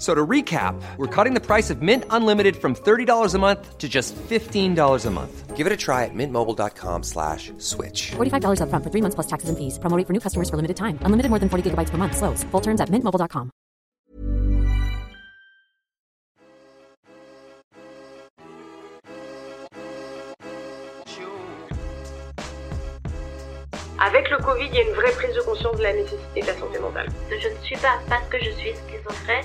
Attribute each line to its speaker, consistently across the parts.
Speaker 1: F- So to recap, we're cutting the price of Mint Unlimited from $30 a month to just $15 a month. Give it a try at mintmobile.com slash switch.
Speaker 2: $45 upfront for three months plus taxes and fees. Promo rate for new customers for limited time. Unlimited more than 40 gigabytes per month. Slows. Full terms at mintmobile.com.
Speaker 3: Avec le Covid, il y a une vraie prise de conscience de la nécessité de la santé mentale.
Speaker 4: Je ne suis pas, parce que je suis schizophrène,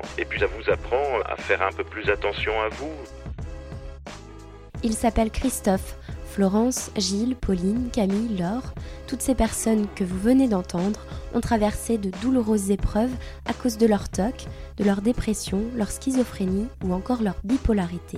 Speaker 5: Et puis ça vous apprend à faire un peu plus attention à vous.
Speaker 6: Il s'appelle Christophe. Florence, Gilles, Pauline, Camille, Laure, toutes ces personnes que vous venez d'entendre ont traversé de douloureuses épreuves à cause de leur TOC, de leur dépression, leur schizophrénie ou encore leur bipolarité.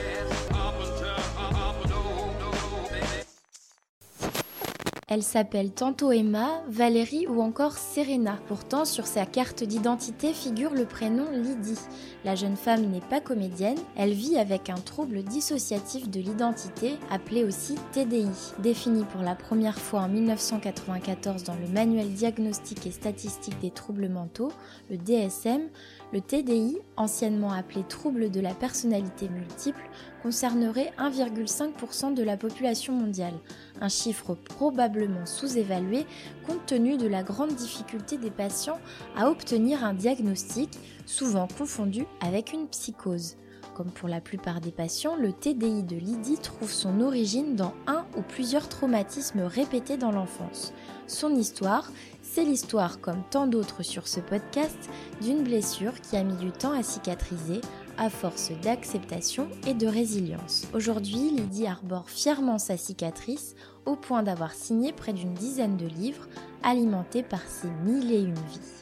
Speaker 6: Elle s'appelle tantôt Emma, Valérie ou encore Serena. Pourtant, sur sa carte d'identité figure le prénom Lydie. La jeune femme n'est pas comédienne, elle vit avec un trouble dissociatif de l'identité, appelé aussi TDI. Défini pour la première fois en 1994 dans le Manuel diagnostique et statistique des troubles mentaux, le DSM, le TDI, anciennement appelé trouble de la personnalité multiple, concernerait 1,5% de la population mondiale, un chiffre probablement sous-évalué compte tenu de la grande difficulté des patients à obtenir un diagnostic, souvent confondu avec une psychose. Comme pour la plupart des patients, le TDI de Lydie trouve son origine dans un ou plusieurs traumatismes répétés dans l'enfance. Son histoire, c'est l'histoire, comme tant d'autres sur ce podcast, d'une blessure qui a mis du temps à cicatriser à force d'acceptation et de résilience. Aujourd'hui, Lydie arbore fièrement sa cicatrice au point d'avoir signé près d'une dizaine de livres alimentés par ses mille et une vies.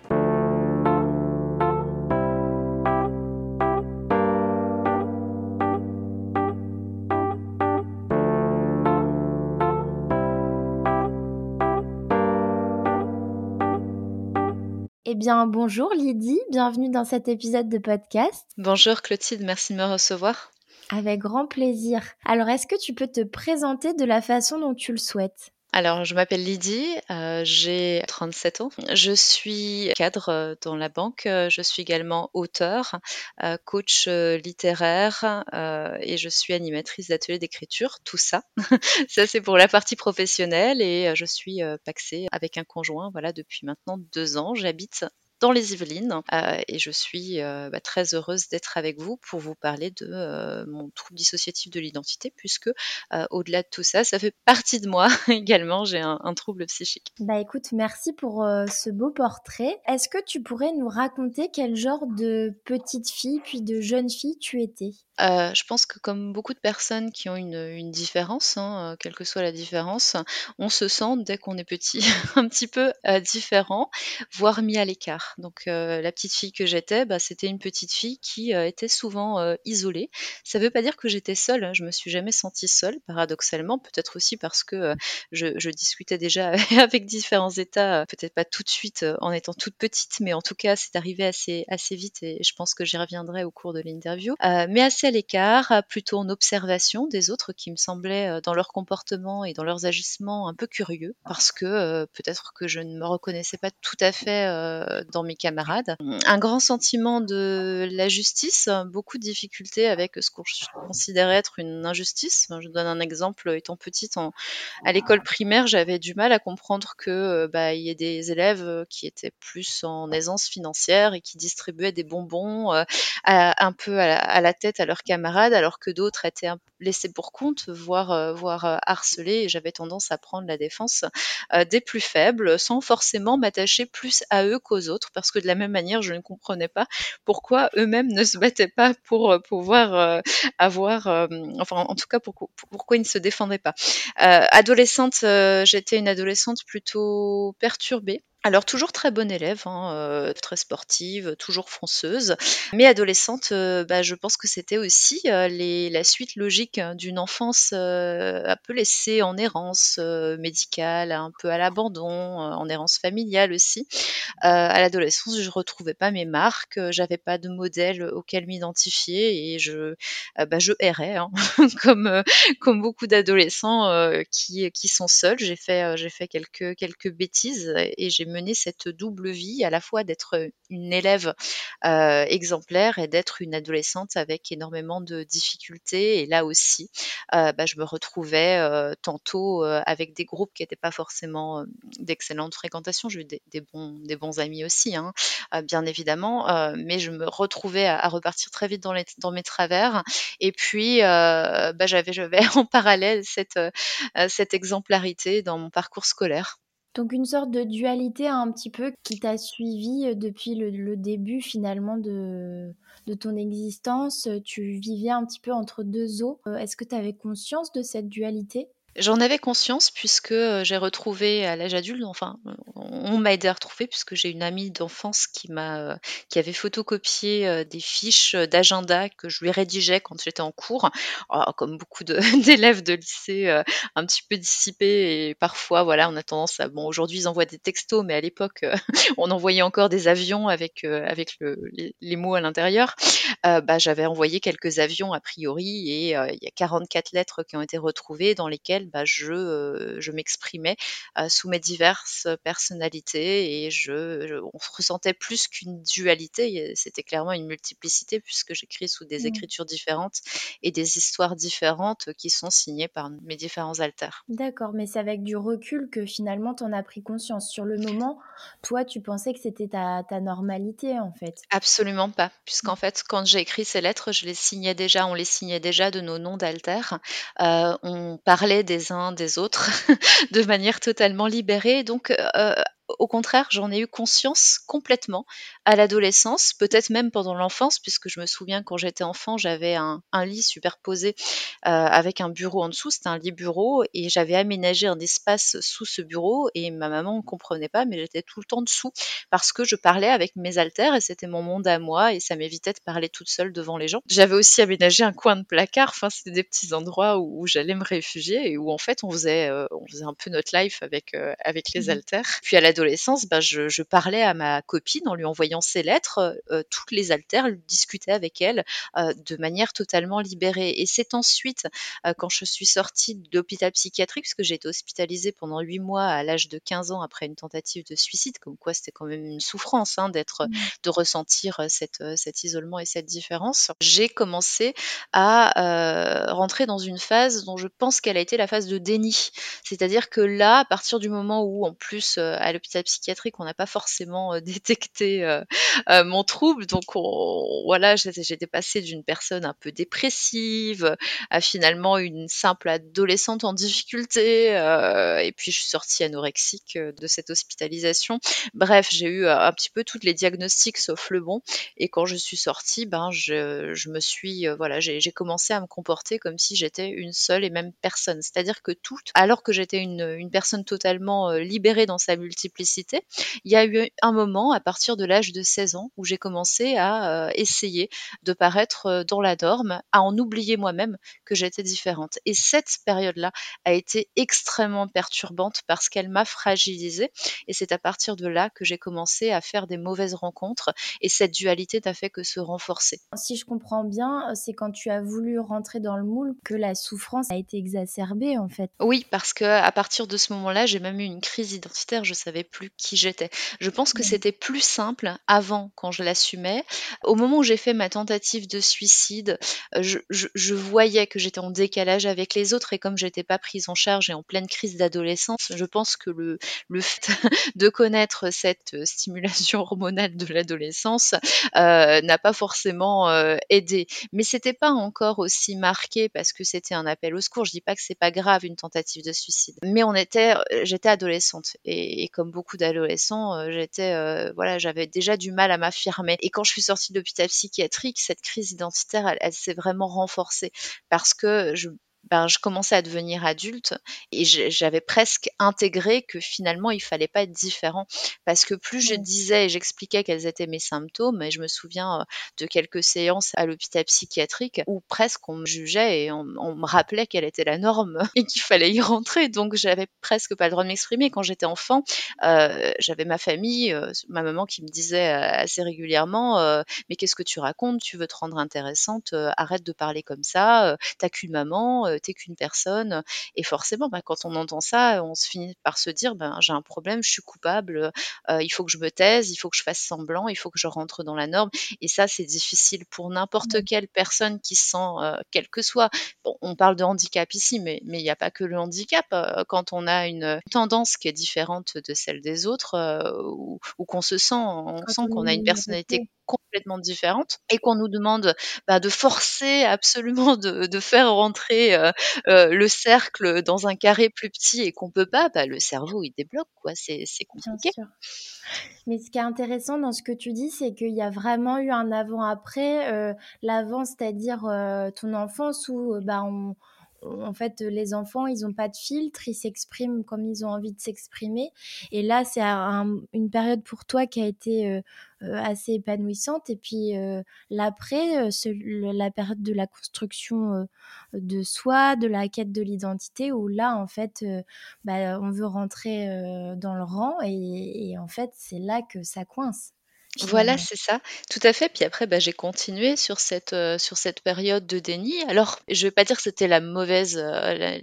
Speaker 6: Eh bien, bonjour Lydie, bienvenue dans cet épisode de podcast.
Speaker 7: Bonjour Clotilde, merci de me recevoir.
Speaker 6: Avec grand plaisir. Alors, est-ce que tu peux te présenter de la façon dont tu le souhaites?
Speaker 7: Alors, je m'appelle Lydie, euh, j'ai 37 ans. Je suis cadre euh, dans la banque. Euh, je suis également auteur, coach littéraire et je suis animatrice d'ateliers d'écriture. Tout ça, ça c'est pour la partie professionnelle et je suis paxée avec un conjoint. Voilà, depuis maintenant deux ans, j'habite dans les Yvelines. Euh, et je suis euh, bah, très heureuse d'être avec vous pour vous parler de euh, mon trouble dissociatif de l'identité, puisque au-delà de tout ça, ça fait partie de moi également. J'ai un, un, trouble psychique.
Speaker 6: Bah écoute, merci pour ce beau portrait. Est-ce que tu pourrais nous raconter quel genre de petite fille puis de jeune fille tu étais?
Speaker 7: Euh, je pense que comme beaucoup de personnes qui ont une, différence, hein, quelle que soit la différence, on se sent dès qu'on est petit un petit peu euh, différent, voire mis à l'écart. Donc euh, la petite fille que j'étais, bah, c'était une petite fille qui était souvent isolée. Ça ne veut pas dire que j'étais seule, hein, je me suis jamais sentie seule, paradoxalement, peut-être aussi parce que je, discutais déjà avec différents états, peut-être pas tout de suite en étant toute petite, mais en tout cas c'est arrivé assez, assez vite et je pense que j'y reviendrai au cours de l'interview. mais assez l'écart, plutôt en observation des autres qui me semblaient euh, dans leur comportement et dans leurs agissements un peu curieux parce que euh, peut-être que je ne me reconnaissais pas tout à fait euh, dans mes camarades. Un grand sentiment de la justice, beaucoup de difficultés avec ce que je être une injustice. Je donne un exemple, étant petite à l'école primaire, j'avais du mal à comprendre que bah, y ait des élèves qui étaient plus en aisance financière et qui distribuaient des bonbons un peu à la, tête à camarades, alors que d'autres étaient laissés pour compte, voire, euh, voire euh, harcelés. Et j'avais tendance à prendre la défense euh, des plus faibles, sans forcément m'attacher plus à eux qu'aux autres, parce que de la même manière, je ne comprenais pas pourquoi eux-mêmes ne se battaient pas pour pouvoir avoir, enfin, en tout cas, pourquoi ils ne se défendaient pas. adolescente, j'étais une adolescente plutôt perturbée alors toujours très bonne élève, hein, euh, très sportive, toujours fonceuse, mais adolescente, euh, bah, je pense que c'était aussi euh, la suite logique d'une enfance un peu laissée en errance médicale, un peu à l'abandon, en errance familiale aussi. à l'adolescence, je retrouvais pas mes marques, j'avais pas de modèle auquel m'identifier et je, bah, errais, hein, comme beaucoup d'adolescents qui sont seuls. J'ai fait quelques bêtises et j'ai mener cette double vie, à la fois d'être une élève euh, exemplaire et d'être une adolescente avec énormément de difficultés. Et là aussi, euh, bah, je me retrouvais euh, tantôt avec des groupes qui n'étaient pas forcément d'excellente fréquentation. J'ai eu des, bons, des bons amis aussi, hein, bien évidemment, mais je me retrouvais à, repartir très vite dans, les, dans mes travers. Et puis, bah, j'avais, en parallèle cette, cette exemplarité dans mon parcours scolaire.
Speaker 6: Donc une sorte de dualité un petit peu qui t'a suivi euh, depuis le, début finalement de, de, ton existence. Tu vivais un petit peu entre deux eaux. Euh, est-ce que tu avais conscience de cette dualité?
Speaker 7: J'en avais conscience puisque euh, j'ai retrouvé à l'âge adulte, enfin, on m'a aidé à retrouver puisque j'ai une amie d'enfance qui m'a, euh, qui avait photocopié euh, des fiches d'agenda que je lui rédigeais quand j'étais en cours. Oh, comme beaucoup d'élèves de, lycée, un petit peu dissipés et parfois, voilà, on a tendance à, bon, aujourd'hui ils envoient des textos, mais à l'époque, on envoyait encore des avions avec avec le, les, mots à l'intérieur. bah, j'avais envoyé quelques avions a priori et il y a 44 lettres qui ont été retrouvées dans lesquelles bah, je, je m'exprimais sous mes diverses personnalités et je, on ressentait plus qu'une dualité, c'était clairement une multiplicité puisque j'écris sous des mmh. écritures différentes et des histoires différentes qui sont signées par mes différents alters.
Speaker 6: D'accord, mais c'est avec du recul que finalement tu en as pris conscience. Sur le moment, toi, tu pensais que c'était ta, ta normalité en fait
Speaker 7: Absolument pas, puisqu'en mmh. fait, quand j'ai écrit ces lettres, je les signais déjà, on les signait déjà de nos noms d'alters. Euh, on parlait des uns des autres de manière totalement libérée. Donc, euh, au contraire, j'en ai eu conscience complètement à l'adolescence, peut-être même pendant l'enfance, puisque je me souviens quand j'étais enfant, j'avais un, lit superposé euh, avec un bureau en dessous, c'était un lit bureau, et j'avais aménagé un espace sous ce bureau, et ma maman ne comprenait pas, mais j'étais tout le temps dessous, parce que je parlais avec mes alters, et c'était mon monde à moi, et ça m'évitait de parler toute seule devant les gens. J'avais aussi aménagé un coin de placard, enfin c'était des petits endroits où, j'allais me réfugier, et où en fait on faisait, euh, on faisait un peu notre life avec, euh, avec les mmh alters. Puis à l'adolescence, bah, je, je, parlais à ma copine en lui envoyant ses lettres, euh, toutes les altères, discutais avec elle euh, de manière totalement libérée. Et c'est ensuite, euh, quand je suis sortie de l'hôpital psychiatrique, puisque j'ai été hospitalisée pendant huit mois à l'âge de 15 ans après une tentative de suicide, comme quoi c'était quand même une souffrance hein, d'être, mmh. de ressentir cette, cet isolement et cette différence, j'ai commencé à rentrer dans une phase dont je pense qu'elle a été la phase de déni. C'est-à-dire que là, à partir du moment où, en plus, à l'hôpital psychiatrique, on n'a pas forcément détecté mon trouble, donc voilà, j'étais passée d'une personne un peu dépressive à finalement une simple adolescente en difficulté, et puis je suis sortie anorexique de cette hospitalisation. Bref, j'ai eu un petit peu toutes les diagnostics sauf le bon, et quand je suis sortie, ben je, me suis, voilà, j'ai commencé à me comporter comme si j'étais une seule et même personne, c'est-à-dire que toute, alors que j'étais une, une personne totalement libérée dans sa il y a eu un moment à partir de l'âge de 16 ans où j'ai commencé à euh, essayer de paraître euh, dans la norme, à en oublier moi-même que j'étais différente. Et cette période-là a été extrêmement perturbante parce qu'elle m'a fragilisée. Et c'est à partir de là que j'ai commencé à faire des mauvaises rencontres. Et cette dualité n'a fait que se renforcer.
Speaker 6: Si je comprends bien, c'est quand tu as voulu rentrer dans le moule que la souffrance a été exacerbée en fait.
Speaker 7: Oui, parce que à partir de ce moment-là, j'ai même eu une crise identitaire. Je savais plus qui j'étais. Je pense que c'était plus simple avant quand je l'assumais. Au moment où j'ai fait ma tentative de suicide, euh, je, voyais que j'étais en décalage avec les autres et comme j'étais pas prise en charge et en pleine crise d'adolescence, je pense que le, le fait de connaître cette stimulation hormonale de l'adolescence euh, n'a pas forcément euh, aidé. Mais c'était pas encore aussi marqué parce que c'était un appel au secours. Je dis pas que c'est pas grave une tentative de suicide, mais on était, j'étais adolescente et, et comme beaucoup d'adolescents, j'étais voilà, j'avais déjà du mal à m'affirmer. Et quand je suis sortie de l'hôpital psychiatrique, cette crise identitaire, elle s'est vraiment renforcée parce que je ben, je commençais à devenir adulte et j'avais presque intégré que finalement il fallait pas être différent. Parce que plus je disais et j'expliquais quels étaient mes symptômes et je me souviens de quelques séances à l'hôpital psychiatrique où presque on me jugeait et on, me rappelait quelle était la norme et qu'il fallait y rentrer. Donc j'avais presque pas le droit de m'exprimer. Quand j'étais enfant euh, j'avais ma famille euh, ma maman qui me disait euh, assez régulièrement mais qu'est-ce que tu racontes? Tu veux te rendre intéressante? Arrête de parler comme ça t'as qu'une maman t'es qu'une personne. Et forcément, bah, quand on entend ça, on se finit par se dire, ben, j'ai un problème, je suis coupable, il faut que je me taise, il faut que je fasse semblant, il faut que je rentre dans la norme. Et ça, c'est difficile pour n'importe mmh. quelle personne qui sent, quel que soit. Bon, on parle de handicap ici, mais il n'y a pas que le handicap. quand on a une tendance qui est différente de celle des autres, ou, qu'on se sent, on sent qu'on a une personnalité complètement différente et qu'on nous demande bah, de forcer absolument de, faire rentrer euh, euh, le cercle dans un carré plus petit et qu'on peut pas, bah, le cerveau il débloque quoi, c'est compliqué.
Speaker 6: Mais ce qui est intéressant dans ce que tu dis, c'est qu'il y a vraiment eu un avant-après. Euh, l'avant, c'est-à-dire ton enfance où bah, on, en fait, les enfants, ils n'ont pas de filtre, ils s'expriment comme ils ont envie de s'exprimer. Et là, c'est une période pour toi qui a été euh, euh, assez épanouissante. Et puis euh, l'après, la période de la construction de soi, de la quête de l'identité, où là, en fait, bah, on veut rentrer dans le rang. et en fait, c'est là que ça coince.
Speaker 7: Voilà, c'est ça, tout à fait. Puis après, bah, j'ai continué sur cette, euh, sur cette période de déni. Alors, je vais pas dire que c'était la mauvaise, euh,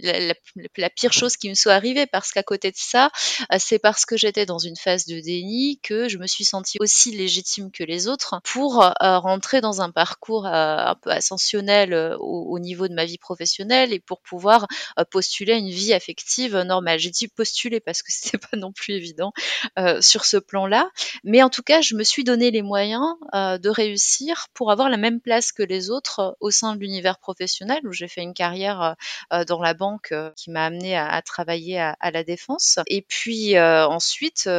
Speaker 7: la pire chose qui me soit arrivée parce qu'à côté de ça, euh, c'est parce que j'étais dans une phase de déni que je me suis sentie aussi légitime que les autres pour, rentrer dans un parcours, un peu ascensionnel, au au niveau de ma vie professionnelle et pour pouvoir, postuler à une vie affective, normale. J'ai dit postuler parce que c'était pas non plus évident, sur ce plan-là. Mais en tout cas, je me suis donner les moyens euh, de réussir pour avoir la même place que les autres euh, au sein de l'univers professionnel où j'ai fait une carrière euh, dans la banque qui m'a amené à, travailler à, la défense. Et puis ensuite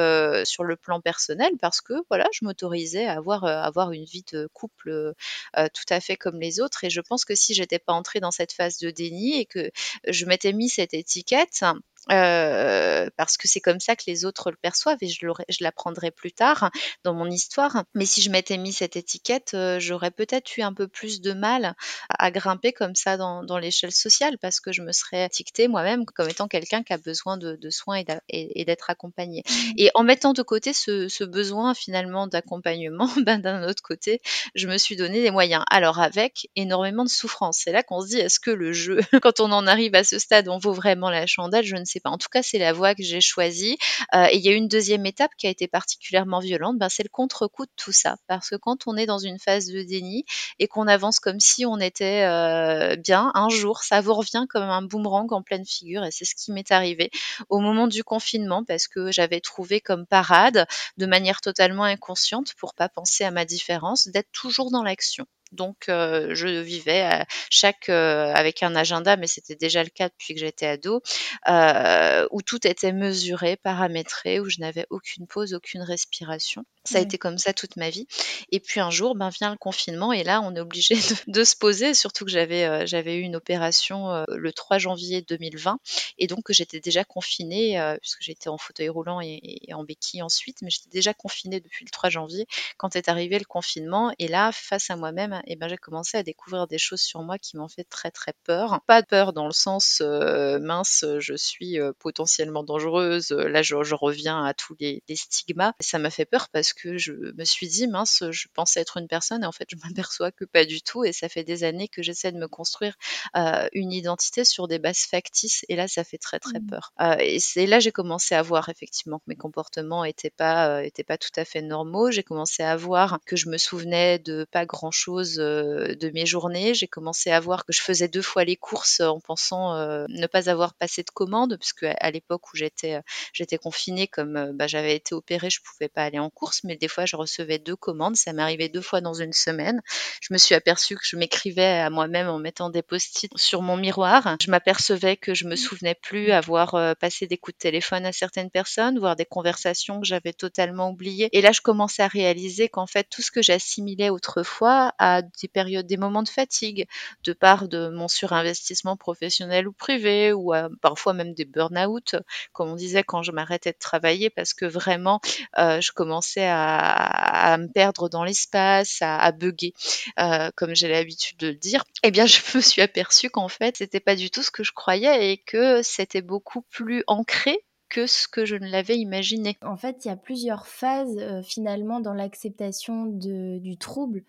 Speaker 7: sur le plan personnel parce que voilà, je m'autorisais à avoir avoir une vie de couple tout à fait comme les autres. Et je pense que si j'étais pas entrée dans cette phase de déni et que je m'étais mis cette étiquette, euh, parce que c'est comme ça que les autres le perçoivent et je, je l'apprendrai plus tard dans mon histoire. Mais si je m'étais mis cette étiquette, euh, j'aurais peut-être eu un peu plus de mal à, grimper comme ça dans, dans l'échelle sociale parce que je me serais étiquetée moi-même comme étant quelqu'un qui a besoin de, de soins et d'être accompagné. Mmh. Et en mettant de côté ce, ce besoin finalement d'accompagnement, ben, d'un autre côté, je me suis donné des moyens. Alors avec énormément de souffrance. C'est là qu'on se dit, est-ce que le jeu, quand on en arrive à ce stade, on vaut vraiment la chandelle? Je ne sais En tout cas, c'est la voie que j'ai choisie. Euh, et il y a une deuxième étape qui a été particulièrement violente, ben, c'est le contre-coup de tout ça. Parce que quand on est dans une phase de déni et qu'on avance comme si on était euh, bien, un jour, ça vous revient comme un boomerang en pleine figure. Et c'est ce qui m'est arrivé au moment du confinement parce que j'avais trouvé comme parade, de manière totalement inconsciente, pour pas penser à ma différence, d'être toujours dans l'action. Donc, euh, je vivais chaque euh, avec un agenda, mais c'était déjà le cas depuis que j'étais ado, euh, où tout était mesuré, paramétré, où je n'avais aucune pause, aucune respiration. Ça a été comme ça toute ma vie. Et puis un jour, ben vient le confinement et là, on est obligé de, se poser. Surtout que j'avais j'avais eu une opération le 3 janvier 2020 et donc j'étais déjà confinée puisque j'étais en fauteuil roulant et, en béquille ensuite, mais j'étais déjà confinée depuis le 3 janvier quand est arrivé le confinement. Et là, face à moi-même et ben j'ai commencé à découvrir des choses sur moi qui m'ont fait très très peur. Pas de peur dans le sens euh, mince, je suis euh, potentiellement dangereuse. Là, je, reviens à tous les, stigmas. Ça m'a fait peur parce que je me suis dit mince, je pensais être une personne et en fait, je m'aperçois que pas du tout. Et ça fait des années que j'essaie de me construire euh, une identité sur des bases factices. Et là, ça fait très très mmh. peur. et c'est là j'ai commencé à voir effectivement que mes comportements étaient pas étaient pas tout à fait normaux. J'ai commencé à voir que je me souvenais de pas grand chose euh, de mes journées. J'ai commencé à voir que je faisais deux fois les courses en pensant euh, ne pas avoir passé de commande, puisque à l'époque où j'étais euh, j'étais confinée, comme bah, j'avais été opérée, je pouvais pas aller en course, mais des fois je recevais deux commandes. Ça m'arrivait deux fois dans une semaine. Je me suis aperçue que je m'écrivais à moi-même en mettant des post-it sur mon miroir. Je m'apercevais que je me souvenais plus avoir passé des coups de téléphone à certaines personnes, voire des conversations que j'avais totalement oubliées. Et là, je commençais à réaliser qu'en fait, tout ce que j'assimilais autrefois à des périodes, des moments de fatigue, de part de mon surinvestissement professionnel ou privé, ou parfois même des burn-out, comme on disait quand je m'arrêtais de travailler, parce que vraiment, euh, je commençais à, me perdre dans l'espace, à, à bugger, euh, comme j'ai l'habitude de le dire. Eh bien, je me suis aperçue qu'en fait, c'était pas du tout ce que je croyais et que c'était beaucoup plus ancré que ce que je ne l'avais imaginé.
Speaker 6: En fait, il y a plusieurs phases euh, finalement dans l'acceptation du trouble.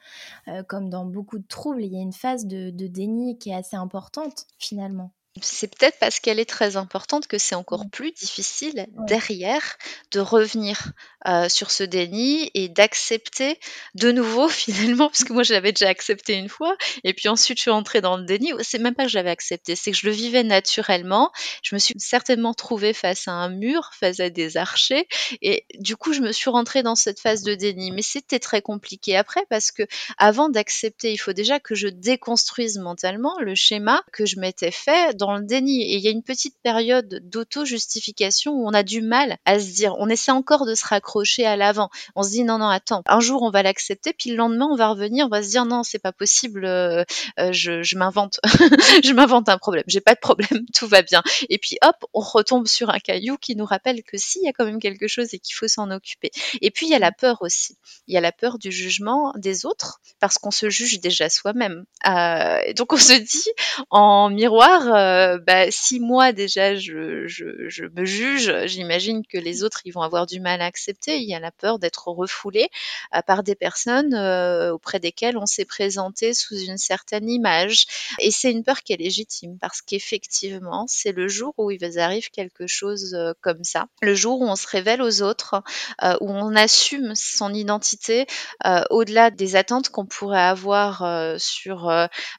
Speaker 6: Euh, comme dans beaucoup de troubles, il y a une phase de déni qui est assez importante finalement.
Speaker 7: C'est peut-être parce qu'elle est très importante que c'est encore plus difficile derrière de revenir euh, sur ce déni et d'accepter de nouveau finalement, parce que moi je l'avais déjà accepté une fois, et puis ensuite je suis entrée dans le déni. C'est même pas que j'avais accepté, c'est que je le vivais naturellement. Je me suis certainement trouvée face à un mur, face à des archers, et du coup je me suis rentrée dans cette phase de déni. Mais c'était très compliqué après parce que avant d'accepter, il faut déjà que je déconstruise mentalement le schéma que je m'étais fait dans le déni. Et il y a une petite période d'auto-justification où on a du mal à se dire, on essaie encore de se raccrocher à l'avant. On se dit, non, non, attends, un jour on va l'accepter, puis le lendemain on va revenir, on va se dire, non, c'est pas possible, euh, euh, je, je m'invente, je m'invente un problème. J'ai pas de problème, tout va bien. Et puis hop, on retombe sur un caillou qui nous rappelle que si, il y a quand même quelque chose et qu'il faut s'en occuper. Et puis il y a la peur aussi. Il y a la peur du jugement des autres parce qu'on se juge déjà soi-même. Euh, donc on se dit en miroir, euh, bah, si moi déjà je, me juge, j'imagine que les autres ils vont avoir du mal à accepter. Il y a la peur d'être refoulé euh, par des personnes euh, auprès desquelles on s'est présenté sous une certaine image. Et c'est une peur qui est légitime parce qu'effectivement, c'est le jour où il vous arrive quelque chose comme ça, le jour où on se révèle aux autres, où on assume son identité au-delà des attentes qu'on pourrait avoir sur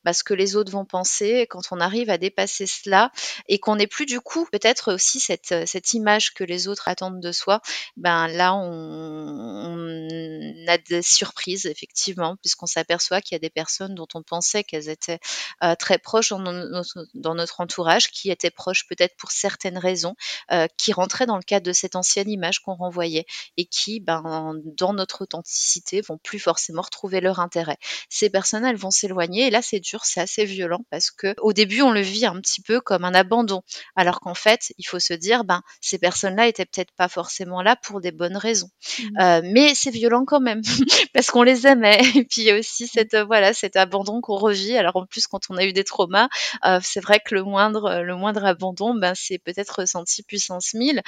Speaker 7: bah, ce que les autres vont penser. Quand on arrive à dépasser cela et qu'on n'ait plus du coup peut-être aussi cette, euh, cette image que les autres attendent de soi, ben là on, a des surprises effectivement puisqu'on s'aperçoit qu'il y a des personnes dont on pensait qu'elles étaient euh, très proches dans notre, dans notre, entourage, qui étaient proches peut-être pour certaines raisons, euh, qui rentraient dans le cadre de cette ancienne image qu'on renvoyait et qui, ben, dans notre authenticité, vont plus forcément retrouver leur intérêt. Ces personnes, elles vont s'éloigner et là c'est dur, c'est assez violent parce que au début on le vit un petit petit peu comme un abandon. Alors qu'en fait, il faut se dire, ben, ces personnes-là étaient peut-être pas forcément là pour des bonnes raisons. Mmh. Euh, mais c'est violent quand même, parce qu'on les aimait. Et puis il y a aussi cette, euh, voilà, cet abandon qu'on revit. Alors en plus, quand on a eu des traumas, euh, c'est vrai que le moindre, le moindre abandon, ben, c'est peut-être ressenti puissance 1000.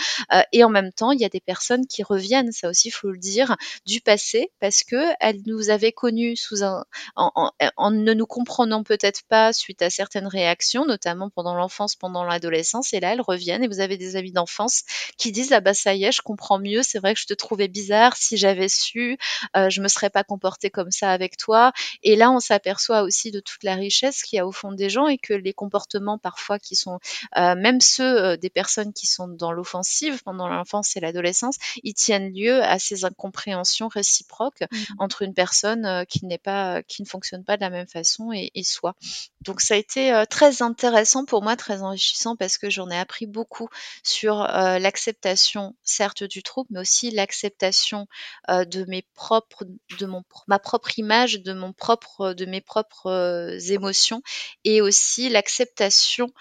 Speaker 7: et en même temps, il y a des personnes qui reviennent, ça aussi, il faut le dire, du passé, parce que elles nous avaient connus sous un, en, en ne nous comprenant peut-être pas suite à certaines réactions, notamment pendant l'enfance, pendant l'adolescence. Et là, elles reviennent et vous avez des amis d'enfance qui disent, ah bah ça y est, je comprends mieux, c'est vrai que je te trouvais bizarre, si j'avais su, euh, je me serais pas comportée comme ça avec toi. Et là, on s'aperçoit aussi de toute la richesse qu'il y a au fond des gens et que les comportements parfois qui sont, euh, même ceux euh, des personnes qui sont dans l'offensive pendant l'enfance et l'adolescence, ils tiennent lieu à ces incompréhensions réciproques mmh. entre une personne qui n'est pas, qui ne fonctionne pas de la même façon et, et soi. Donc ça a été très intéressant pour moi, très enrichissant parce que j'en ai appris beaucoup sur l'acceptation, certes du trouble, mais aussi l'acceptation de mes propres, de mon, ma propre image, de mon propre, de mes propres émotions, et aussi l'acceptation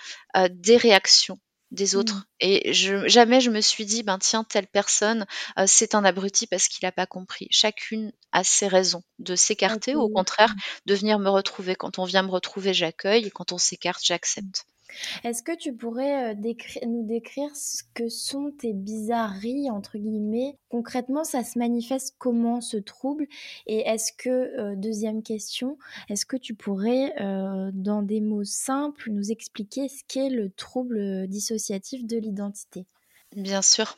Speaker 7: des réactions des autres. Mmh. Et je, jamais je me suis dit, ben tiens, telle personne, c'est un abruti parce qu'il n'a pas compris. Chacune a ses raisons de s'écarter ou au contraire de venir me retrouver. Quand on vient me retrouver, j'accueille et quand on s'écarte, j'accepte.
Speaker 6: Est-ce que tu pourrais euh, nous décrire ce que sont tes bizarreries, entre guillemets? Concrètement, ça se manifeste comment ce trouble? Et est-ce que, euh, deuxième question, est-ce que tu pourrais, euh, dans des mots simples, nous expliquer ce qu'est le trouble dissociatif de l'identité?
Speaker 7: Bien sûr.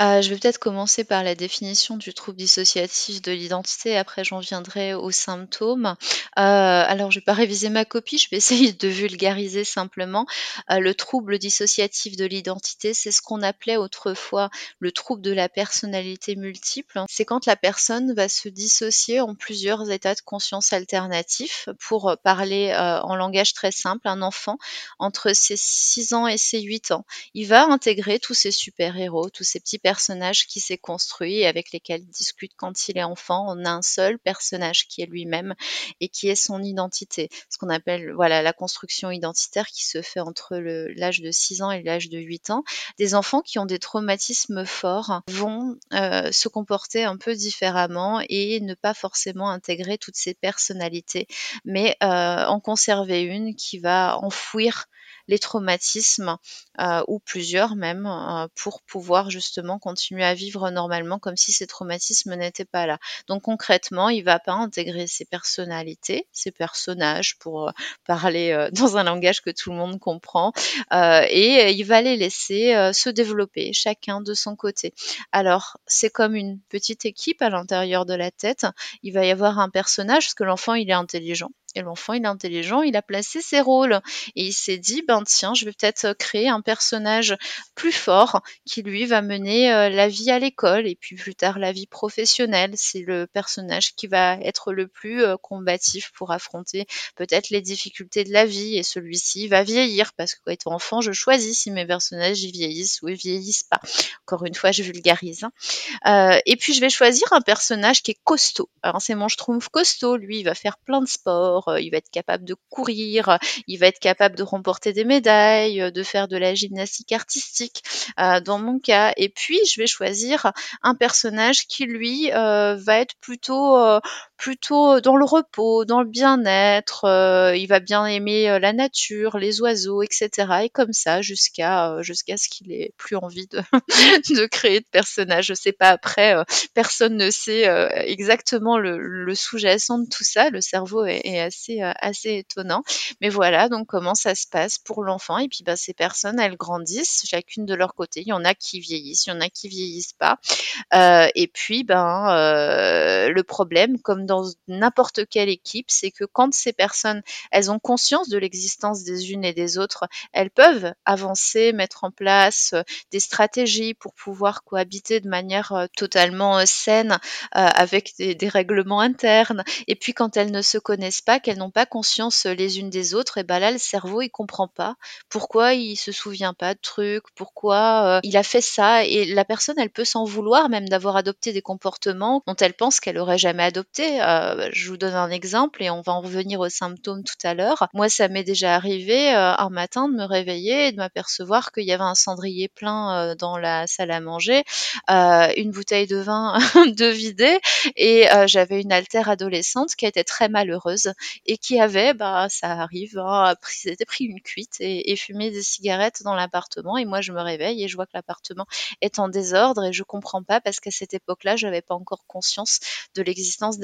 Speaker 7: Euh, je vais peut-être commencer par la définition du trouble dissociatif de l'identité, après j'en viendrai aux symptômes. Euh, alors je vais pas réviser ma copie, je vais essayer de vulgariser simplement. Euh, le trouble dissociatif de l'identité, c'est ce qu'on appelait autrefois le trouble de la personnalité multiple. C'est quand la personne va se dissocier en plusieurs états de conscience alternatifs. Pour parler en langage très simple, un enfant entre ses 6 ans et ses 8 ans, il va intégrer tous ses héros tous ces petits personnages qui s'est construit et avec lesquels il discute quand il est enfant. On a un seul personnage qui est lui-même et qui est son identité. Ce qu'on appelle voilà la construction identitaire qui se fait entre l'âge de 6 ans et l'âge de 8 ans. Des enfants qui ont des traumatismes forts vont euh, se comporter un peu différemment et ne pas forcément intégrer toutes ces personnalités, mais euh, en conserver une qui va enfouir les traumatismes euh, ou plusieurs même euh, pour pouvoir justement continuer à vivre normalement comme si ces traumatismes n'étaient pas là. Donc concrètement, il va pas intégrer ses personnalités, ses personnages pour euh, parler dans un langage que tout le monde comprend et il va les laisser se développer chacun de son côté. Alors, c'est comme une petite équipe à l'intérieur de la tête. Il va y avoir un personnage parce que l'enfant, il est intelligent et l'enfant, il est intelligent, il a placé ses rôles. Et il s'est dit, ben tiens, je vais peut-être euh, créer un personnage plus fort qui, lui, va mener euh, la vie à l'école et puis plus tard la vie professionnelle. C'est le personnage qui va être le plus euh, combatif pour affronter peut-être les difficultés de la vie. Et celui-ci va vieillir parce que, enfant, je choisis si mes personnages y vieillissent ou ils vieillissent pas. Encore une fois, je vulgarise. Hein. et puis, je vais choisir un personnage qui est costaud. Alors, c'est mon schtroumpf costaud. Lui, il va faire plein de sports euh, il va être capable de courir, il va être capable de remporter des médailles, euh, de faire de la gymnastique artistique euh, dans mon cas. Et puis je vais choisir un personnage qui lui va être plutôt plutôt dans le repos, dans le bien-être. il va bien aimer la nature, les oiseaux, etc. Et comme ça jusqu'à jusqu'à ce qu'il ait plus envie de, de créer de personnages. Je sais pas après, personne ne sait exactement le, sous-jacent de tout ça. Le cerveau est, euh, assez, étonnant. Mais voilà, donc comment ça se passe pour l'enfant. Et puis bah, ces personnes, elles grandissent chacune de leur côté. Il y en a qui vieillissent, il y en a qui vieillissent pas. Euh, et puis ben euh, le problème, comme dans n'importe quelle équipe, c'est que quand ces personnes, elles ont conscience de l'existence des unes et des autres, elles peuvent avancer, mettre en place des stratégies pour pouvoir cohabiter de manière totalement saine avec des, des, règlements internes. Et puis quand elles ne se connaissent pas, qu'elles n'ont pas conscience euh, les unes des autres, et ben là le cerveau il comprend pas pourquoi il se souvient pas de trucs, pourquoi euh, il a fait ça, et la personne elle peut s'en vouloir même d'avoir adopté des comportements dont elle pense qu'elle aurait jamais adopté. Bah, je vous donne un exemple et on va en revenir aux symptômes tout à l'heure. Moi, ça m'est déjà arrivé un matin de me réveiller et de m'apercevoir qu'il y avait un cendrier plein dans la salle à manger, une bouteille de vin de vider et j'avais une altère adolescente qui était très malheureuse et qui avait, bah ça arrive, hein, pris, pris une cuite et, et fumé des cigarettes dans l'appartement et moi je me réveille et je vois que l'appartement est en désordre et je comprends pas parce qu'à cette époque-là, j'avais pas encore conscience de l'existence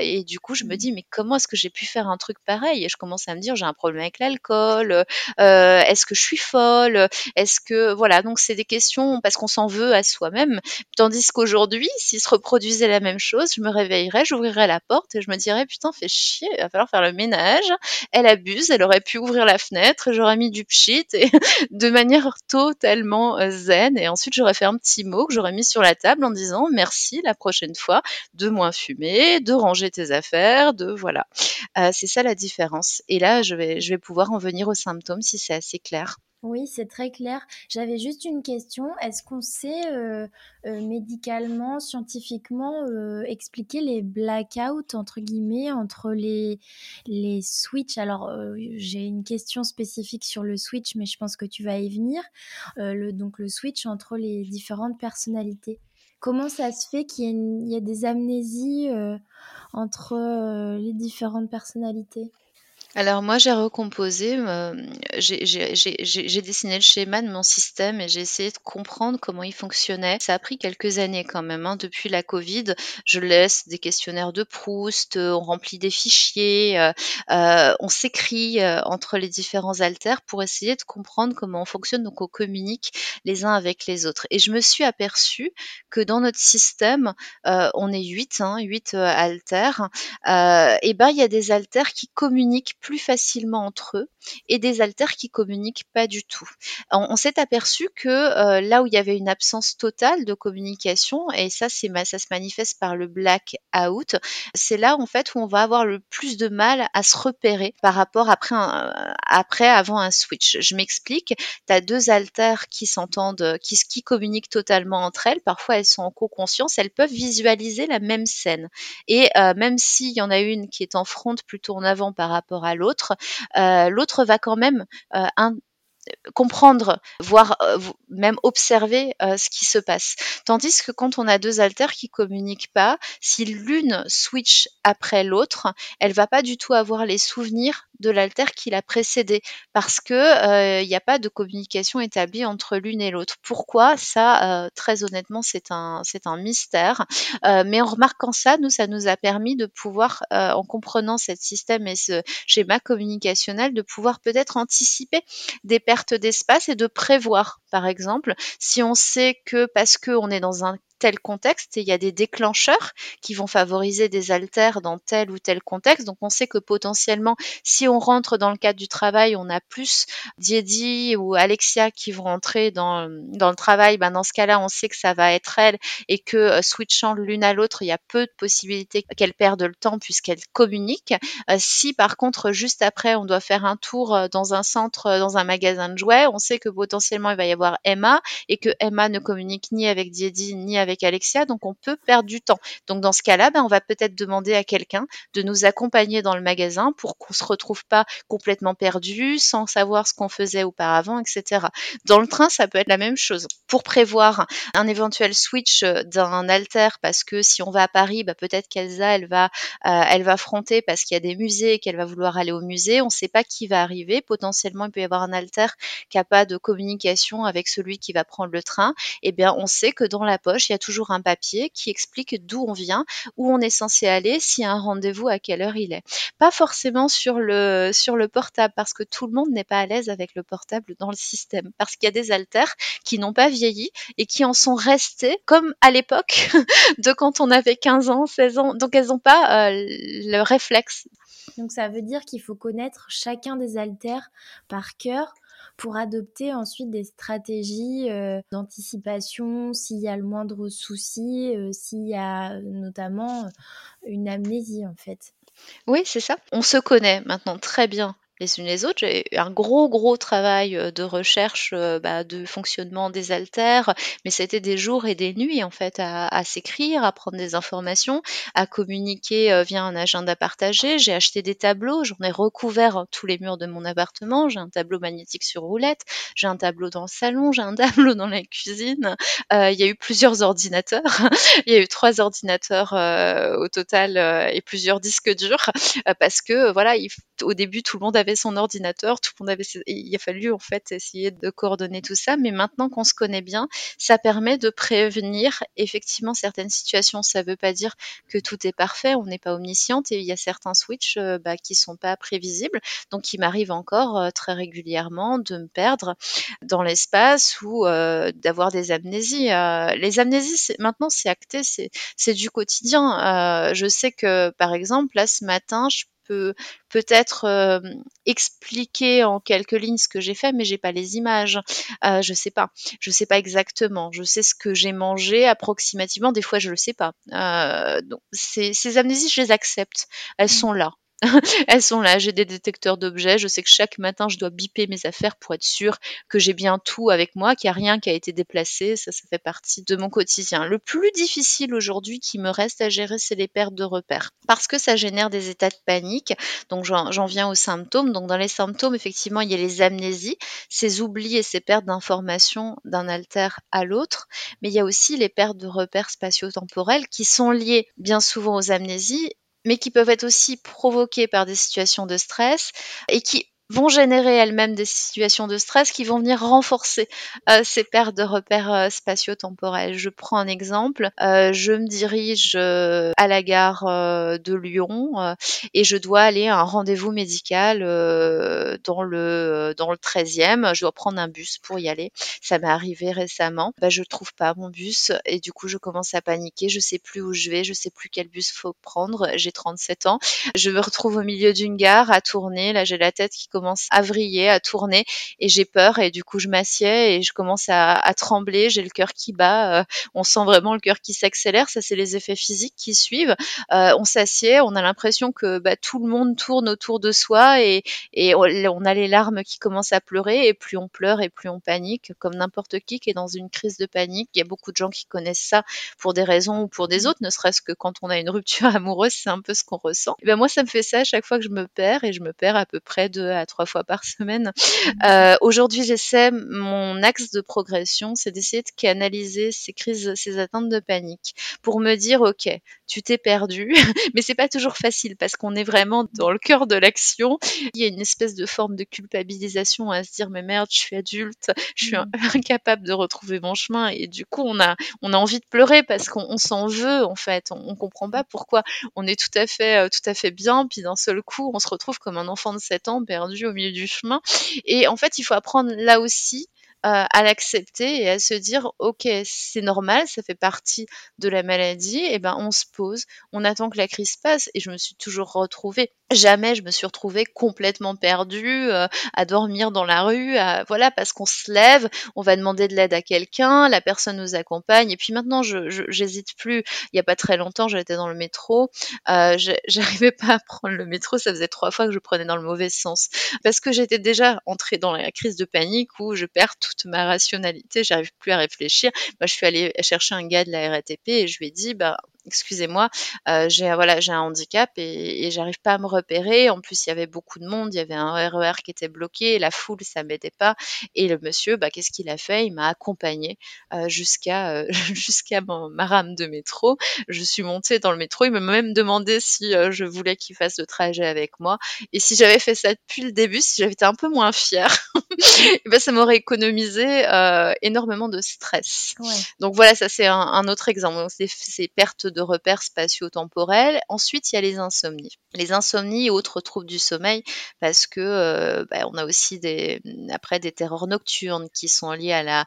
Speaker 7: et du coup, je me mmh. dis mais comment est-ce que j'ai pu faire un truc pareil? Et je commence à me dire j'ai un problème avec l'alcool, euh, est-ce que je suis folle? Est-ce que voilà, donc c'est des questions parce qu'on s'en veut à soi-même. Tandis qu'aujourd'hui, s'il se reproduisait la même chose, je me réveillerais, j'ouvrirais la porte et je me dirais putain, fais chier, il va falloir faire le ménage. Elle abuse, elle aurait pu ouvrir la fenêtre, j'aurais mis du pchit et de manière totalement euh, zen et ensuite j'aurais fait un petit mot que j'aurais mis sur la table en disant merci la prochaine fois de moins fumer, de ranger tes affaires, de voilà. Euh, c'est ça la différence. Et là, je vais, je vais pouvoir en venir aux symptômes si c'est assez clair.
Speaker 6: Oui, c'est très clair. J'avais juste une question. Est-ce qu'on sait euh, euh, médicalement, scientifiquement expliquer les blackouts entre guillemets entre les les switches? Alors j'ai une question spécifique sur le switch, mais je pense que tu vas y venir. donc le switch entre les différentes personnalités. Comment ça se fait qu'il y, ait des amnésies entre les différentes personnalités?
Speaker 7: Alors moi, j'ai recomposé, euh, j'ai dessiné le schéma de mon système et j'ai essayé de comprendre comment il fonctionnait. Ça a pris quelques années quand même. Hein. Depuis la Covid, je laisse des questionnaires de Proust, on remplit des fichiers, euh, euh, on s'écrit entre les différents alters pour essayer de comprendre comment on fonctionne, donc on communique les uns avec les autres. Et je me suis aperçue que dans notre système, on est huit, hein, huit alters, et ben il y a des alters qui communiquent plus facilement entre eux et des alters qui communiquent pas du tout. On, s'est aperçu que euh, là où il y avait une absence totale de communication, et ça, ça se manifeste par le black out, c'est là en fait où on va avoir le plus de mal à se repérer par rapport après, après avant un switch. Je m'explique. Tu as deux alters qui s'entendent, qui, qui communiquent totalement entre elles. Parfois, elles sont en co-conscience, elles peuvent visualiser la même scène. Et euh, même s'il y en a une qui est en front plutôt en avant par rapport à l'autre, euh, l'autre va quand même euh, comprendre, voire euh, même observer euh, ce qui se passe. Tandis que quand on a deux alters qui communiquent pas, si l'une switch après l'autre, elle va pas du tout avoir les souvenirs de l'alter qui l'a précédé parce que euh, il n'y a pas de communication établie entre l'une et l'autre. Pourquoi? Ça, très honnêtement, c'est un c'est un mystère. mais en remarquant ça, nous, ça nous a permis de pouvoir, en comprenant ce système et ce schéma communicationnel, de pouvoir peut-être anticiper des d'espace et de prévoir, par exemple, si on sait que parce qu'on est dans un tel contexte et il y a des déclencheurs qui vont favoriser des altères dans tel ou tel contexte. Donc on sait que potentiellement, si on rentre dans le cadre du travail, on a plus Diedi ou Alexia qui vont rentrer dans, dans le travail. Ben dans ce cas-là, on sait que ça va être elle et que euh, switchant l'une à l'autre, il y a peu de possibilités qu'elle perde le temps puisqu'elle communique. Euh, si par contre, juste après, on doit faire un tour euh, dans un centre, dans un magasin de jouets, on sait que potentiellement, il va y avoir Emma et que Emma ne communique ni avec Diedi ni avec Alexia, donc on peut perdre du temps. Donc dans ce cas-là, ben, on va peut-être demander à quelqu'un de nous accompagner dans le magasin pour qu'on se retrouve pas complètement perdu, sans savoir ce qu'on faisait auparavant, etc. Dans le train, ça peut être la même chose. Pour prévoir un éventuel switch d'un alter, parce que si on va à Paris, ben, peut-être qu'Elsa, elle va, euh, elle va fronter parce qu'il y a des musées et qu'elle va vouloir aller au musée. On ne sait pas qui va arriver. Potentiellement, il peut y avoir un alter qui n'a pas de communication avec celui qui va prendre le train. Eh bien, on sait que dans la poche, il y a toujours un papier qui explique d'où on vient, où on est censé aller, s'il y a un rendez-vous, à quelle heure il est. Pas forcément sur le, sur le portable, parce que tout le monde n'est pas à l'aise avec le portable dans le système, parce qu'il y a des alters qui n'ont pas vieilli et qui en sont restés comme à l'époque de quand on avait 15 ans, 16 ans. Donc elles n'ont pas euh, le réflexe.
Speaker 6: Donc ça veut dire qu'il faut connaître chacun des alters par cœur pour adopter ensuite des stratégies euh, d'anticipation s'il y a le moindre souci, euh, s'il y a notamment une amnésie en fait.
Speaker 7: Oui, c'est ça. On se connaît maintenant très bien les unes les autres. J'ai un gros, gros travail de recherche bah, de fonctionnement des haltères, mais c'était des jours et des nuits en fait à, à s'écrire, à prendre des informations, à communiquer via un agenda partagé. J'ai acheté des tableaux, j'en ai recouvert tous les murs de mon appartement. J'ai un tableau magnétique sur roulette, j'ai un tableau dans le salon, j'ai un tableau dans la cuisine. Euh, il y a eu plusieurs ordinateurs, il y a eu trois ordinateurs euh, au total et plusieurs disques durs parce que voilà, il, au début tout le monde avait son ordinateur, tout le monde avait, il a fallu en fait essayer de coordonner tout ça. Mais maintenant qu'on se connaît bien, ça permet de prévenir effectivement certaines situations. Ça ne veut pas dire que tout est parfait, on n'est pas omnisciente et il y a certains switches euh, bah, qui sont pas prévisibles. Donc il m'arrive encore euh, très régulièrement de me perdre dans l'espace ou euh, d'avoir des amnésies. les amnésies, maintenant c'est acté, c'est du quotidien. je sais que par exemple là ce matin, je peux peut-être euh, expliquer en quelques lignes ce que j'ai fait, mais j'ai pas les images. Euh, je sais pas. Je sais pas exactement. Je sais ce que j'ai mangé approximativement. Des fois, je le sais pas. Euh, donc, ces, ces amnésies, je les accepte. Elles mmh. sont là. Elles sont là, j'ai des détecteurs d'objets, je sais que chaque matin je dois biper mes affaires pour être sûr que j'ai bien tout avec moi, qu'il n'y a rien qui a été déplacé, ça, fait partie de mon quotidien. Le plus difficile aujourd'hui qui me reste à gérer, c'est les pertes de repères, parce que ça génère des états de panique, donc j'en viens aux symptômes. Donc dans les symptômes, effectivement, il y a les amnésies, ces oublis et ces pertes d'informations d'un alter à l'autre, mais il y a aussi les pertes de repères spatio-temporels qui sont liées bien souvent aux amnésies mais qui peuvent être aussi provoquées par des situations de stress et qui vont générer elles-mêmes des situations de stress qui vont venir renforcer euh, ces pertes de repères euh, spatio-temporels. Je prends un exemple. Euh, je me dirige à la gare de Lyon et je dois aller à un rendez-vous médical dans le dans le 13e. Je dois prendre un bus pour y aller. Ça m'est arrivé récemment. Bah, je trouve pas mon bus et du coup je commence à paniquer. Je sais plus où je vais. Je sais plus quel bus faut prendre. J'ai 37 ans. Je me retrouve au milieu d'une gare à tourner. Là j'ai la tête qui commence à vriller, à tourner et j'ai peur et du coup je m'assieds et je commence à, trembler, j'ai le cœur qui bat, euh, on sent vraiment le cœur qui s'accélère, ça c'est les effets physiques qui suivent. Euh, on s'assied, on a l'impression que bah, tout le monde tourne autour de soi et, on a les larmes qui commencent à pleurer et plus on pleure et plus on panique, comme n'importe qui qui est dans une crise de panique. Il y a beaucoup de gens qui connaissent ça pour des raisons ou pour des autres, ne serait-ce que quand on a une rupture amoureuse, c'est un peu ce qu'on ressent. Et ben moi, ça me fait ça à chaque fois que je me perds et je me perds à peu près à trois fois par semaine. Mmh. Euh, aujourd'hui, j'essaie, mon axe de progression, c'est d'essayer de canaliser ces crises, ces atteintes de panique pour me dire, OK, tu t'es perdu, mais c'est pas toujours facile parce qu'on est vraiment dans le cœur de l'action. Il y a une espèce de forme de culpabilisation à se dire, mais merde, je suis adulte, je suis mmh. incapable de retrouver mon chemin et du coup, on a, on a envie de pleurer parce qu'on s'en veut, en fait. On, on comprend pas pourquoi on est tout à fait, euh, tout à fait bien, puis d'un seul coup, on se retrouve comme un enfant de 7 ans perdu au milieu du chemin. Et en fait, il faut apprendre là aussi à l'accepter et à se dire ok c'est normal ça fait partie de la maladie et ben on se pose on attend que la crise passe. Et je me suis toujours retrouvée. Jamais je me suis retrouvée complètement perdue euh, à dormir dans la rue voilà parce qu'on se lève on va demander de l'aide à quelqu'un la personne nous accompagne. Et puis maintenant je j'hésite plus. Il y a pas très longtemps j'étais dans le métro. Euh, j'arrivais pas à prendre le métro. Ça faisait trois fois que je prenais dans le mauvais sens. Parce que j'étais déjà entrée dans la crise de panique où je perds tout ma rationalité, j'arrive plus à réfléchir. Moi, je suis allée chercher un gars de la RATP et je lui ai dit, bah, excusez-moi, euh, j'ai voilà, j'ai un handicap et, et j'arrive pas à me repérer. En plus, il y avait beaucoup de monde, il y avait un RER e qui était bloqué, la foule, ça m'aidait pas. Et le monsieur, bah, qu'est-ce qu'il a fait? Il m'a accompagné euh, jusqu'à euh, jusqu'à ma rame de métro. Je suis montée dans le métro. Il m'a même demandé si je voulais qu'il fasse le trajet avec moi. Et si j'avais fait ça depuis le début, si j'avais été un peu moins fière, ben, ça m'aurait économisé énormément de stress. Ouais. Donc voilà, ça c'est un, un, autre exemple. Donc, ces pertes de repères spatio-temporels. Ensuite, il y a les insomnies. Les insomnies et autres troubles du sommeil, parce que euh, bah, on a aussi des, après des terreurs nocturnes qui sont liées à la,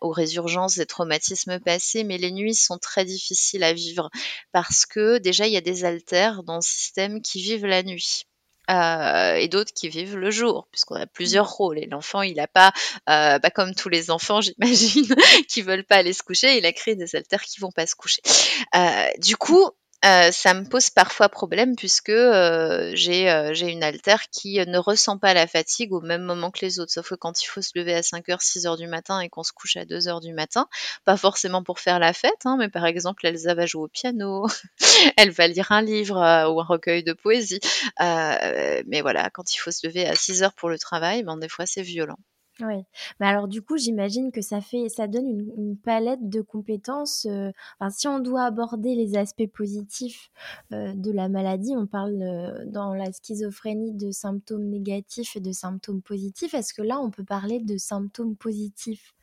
Speaker 7: aux résurgences des traumatismes passés, mais les nuits sont très difficiles à vivre parce que déjà il y a des altères dans le système qui vivent la nuit. Euh, et d'autres qui vivent le jour, puisqu'on a plusieurs rôles. Et l'enfant, il n'a pas, euh, bah, comme tous les enfants, j'imagine, qui veulent pas aller se coucher, il a créé des alters qui vont pas se coucher. Euh, du coup, Euh, ça me pose parfois problème puisque euh, j'ai euh, j'ai une altère qui ne ressent pas la fatigue au même moment que les autres. Sauf que quand il faut se lever à 5h, 6h du matin et qu'on se couche à 2h du matin, pas forcément pour faire la fête, hein, mais par exemple, Elsa va jouer au piano, elle va lire un livre ou un recueil de poésie. mais voilà, quand il faut se lever à 6h pour le travail, ben, des fois c'est violent.
Speaker 6: Oui. Mais alors du coup, j'imagine que ça fait ça donne une palette de compétences, euh, si on doit aborder les aspects positifs, euh, de la maladie, on parle, euh, dans la schizophrénie de symptômes négatifs et de symptômes positifs. Est-ce que là, on peut parler de symptômes positifs?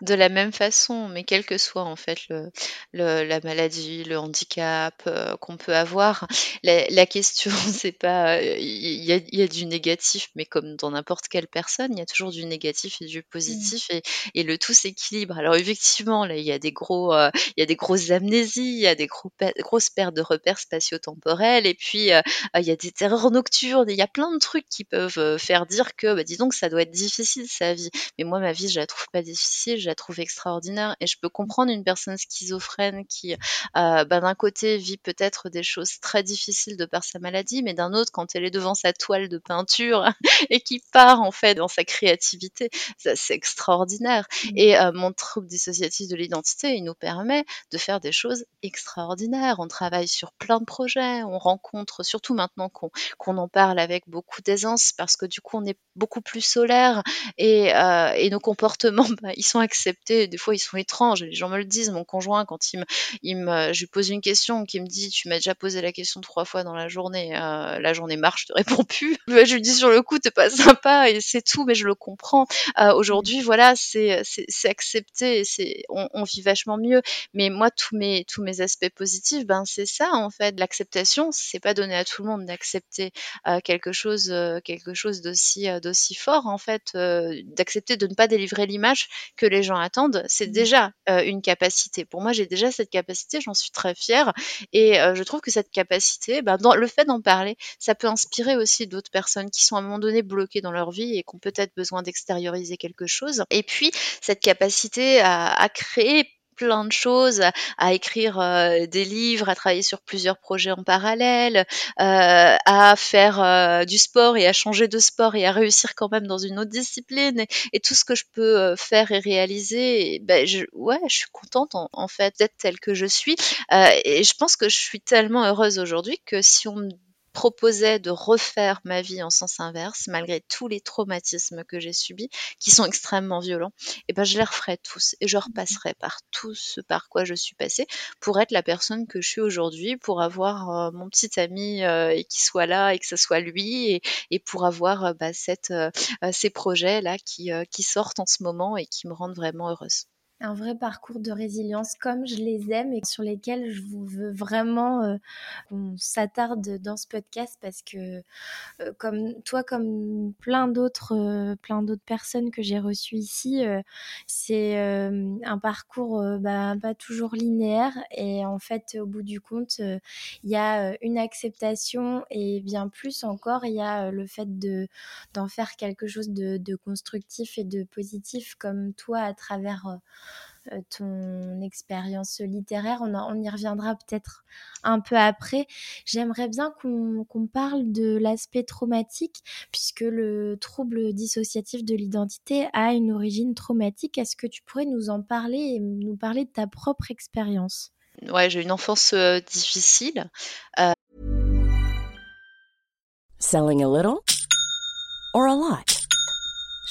Speaker 7: De la même façon, mais quel que soit en fait le le la maladie, le handicap, euh, qu'on peut avoir, la la question c'est pas, il y a il y a du négatif, mais comme dans n'importe quelle personne, il y a toujours du négatif et du mmh. positif et et le tout s'équilibre. Alors effectivement, là, il y a des gros, il y a des grosses amnésies, il y a des gros grosses pertes de repères spatio-temporels et puis, il y a des terreurs nocturnes il y a plein de trucs qui peuvent, faire dire que, bah, dis donc ça doit être difficile sa vie. Mais moi ma vie je la trouve pas difficile difficile, je la trouve extraordinaire et je peux comprendre une personne schizophrène qui, euh, bah, d'un côté, vit peut-être des choses très difficiles de par sa maladie, mais d'un autre, quand elle est devant sa toile de peinture et qui part en fait dans sa créativité, c'est extraordinaire. Mmh. Et euh, mon trouble dissociatif de l'identité, il nous permet de faire des choses extraordinaires. On travaille sur plein de projets, on rencontre, surtout maintenant qu'on en parle avec beaucoup d'aisance, parce que du coup, on est beaucoup plus solaire et, euh, et nos comportements, bah, ils sont acceptés. Des fois, ils sont étranges. Les gens me le disent. Mon conjoint, quand il me, il me je lui pose une question, qui me dit, tu m'as déjà posé la question trois fois dans la journée. Euh, la journée marche, je te réponds plus. je lui dis sur le coup, t'es pas sympa et c'est tout, mais je le comprends. Euh, Aujourd'hui, voilà, c'est c'est accepté. C'est on, on, vit vachement mieux. Mais moi, tous mes tous mes aspects positifs, ben c'est ça en fait. L'acceptation, c'est pas donné à tout le monde d'accepter euh, quelque chose, euh, quelque chose d'aussi euh, d'aussi fort en fait, euh, d'accepter de ne pas délivrer l'image que les gens attendent, c'est mmh. déjà euh, une capacité. Pour moi, j'ai déjà cette capacité, j'en suis très fière. Et euh, je trouve que cette capacité, bah, dans le fait d'en parler, ça peut inspirer aussi d'autres personnes qui sont à un moment donné bloquées dans leur vie et qui ont peut-être besoin d'extérioriser quelque chose. Et puis, cette capacité à, à créer plein de choses, à, écrire euh, des livres, à travailler sur plusieurs projets en parallèle, euh, à faire euh, du sport et à changer de sport et à réussir quand même dans une autre discipline et, tout ce que je peux faire et réaliser, ben je, ouais, je suis contente en, en fait d'être telle que je suis et je pense que je suis tellement heureuse aujourd'hui que si on me proposait de refaire ma vie en sens inverse, malgré tous les traumatismes que j'ai subis, qui sont extrêmement violents, et eh ben je les referais tous et je repasserai par tout ce par quoi je suis passée pour être la personne que je suis aujourd'hui, pour avoir euh, mon petit ami euh, et qui soit là et que ce soit lui, et, et pour avoir euh, bah, cette, ces projets là qui, qui sortent en ce moment et qui me rendent vraiment heureuse
Speaker 6: un vrai parcours de résilience comme je les aime et sur lesquels je vous veux vraiment euh, s'attarde dans ce podcast parce que euh, comme toi comme plein d'autres euh, plein d'autres personnes que j'ai reçues ici c'est un parcours bah, pas toujours linéaire et en fait au bout du compte il y a une acceptation et bien plus encore il y a le fait de d'en faire quelque chose de, de constructif et de positif comme toi à travers euh, ton expérience littéraire. On, on, y reviendra peut-être un peu après. J'aimerais bien qu'on parle de l'aspect traumatique, puisque le trouble dissociatif de l'identité a une origine traumatique. Est-ce que tu pourrais nous en parler et nous parler de ta propre expérience?
Speaker 7: Ouais, j'ai une enfance euh, difficile. Euh...
Speaker 8: Selling a little or a lot?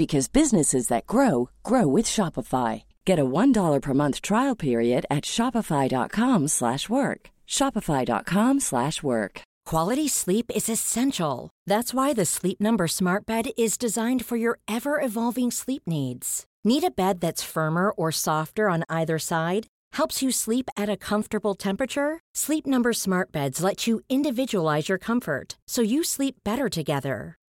Speaker 8: because businesses that grow grow with Shopify. Get a $1 per month trial period at shopify.com/work. shopify.com/work.
Speaker 9: Quality sleep is essential. That's why the Sleep Number Smart Bed is designed for your ever-evolving sleep needs. Need a bed that's firmer or softer on either side? helps you sleep at a comfortable temperature? Sleep Number Smart Beds let you individualize your comfort so you sleep better together.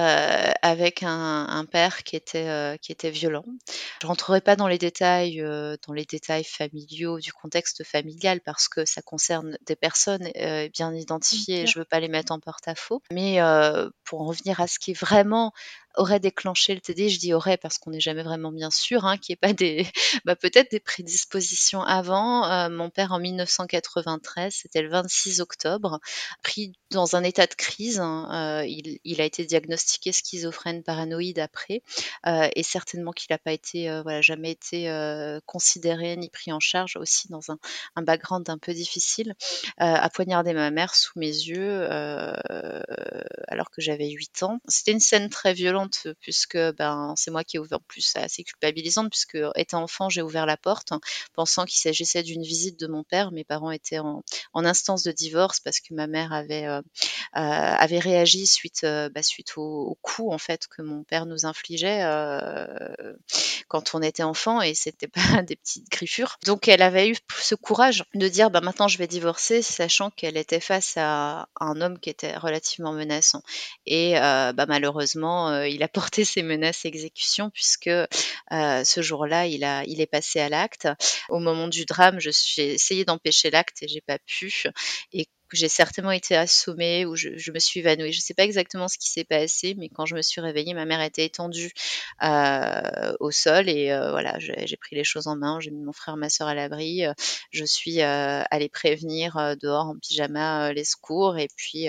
Speaker 7: Euh, avec un, un père qui était, euh, qui était violent. Je rentrerai pas dans les détails, euh, dans les détails familiaux du contexte familial parce que ça concerne des personnes bien identifiées et je veux pas les mettre en porte-à-faux. Mais pour en revenir à ce qui vraiment aurait déclenché le TD, je dis aurait parce qu'on n'est jamais vraiment bien sûr, hein, qu'il n'y ait pas des, bah, peut-être des prédispositions avant. Euh, mon père en 1993, c'était le 26 octobre, pris dans un état de crise. hein, euh, il, a été diagnostiqué schizophrène paranoïde après, euh, et certainement qu'il n'a pas été, jamais été considéré ni pris en charge aussi dans un, un background un peu difficile, a poignardé ma mère sous mes yeux alors que j'avais 8 ans. C'était une scène très violente puisque ben c'est moi qui ai ouvert en plus assez culpabilisante puisque étant enfant j'ai ouvert la porte pensant qu'il s'agissait d'une visite de mon père. Mes parents étaient en, instance de divorce parce que ma mère avait euh, euh, avait réagi suite euh, bah, suite au, coup en fait que mon père nous infligeait euh, quand on était enfant et c'était pas des petites griffures. Donc elle avait eu ce courage de dire bah maintenant je vais divorcer sachant qu'elle était face à un homme qui était relativement menaçant et bah, malheureusement il a porté ses menaces exécution puisque euh, ce jour-là il est passé à l'acte. Au moment du drame, je suis j'ai essayé d'empêcher l'acte et j'ai pas pu j'ai certainement été assommée ou je, je me suis évanouie. Je sais pas exactement ce qui s'est passé, mais quand je me suis réveillée, ma mère était étendue euh, au sol et euh, voilà, j'ai pris les choses en main. J'ai mis mon frère, ma soeur à l'abri. euh, Je suis euh, allée prévenir euh, dehors en pyjama les secours et puis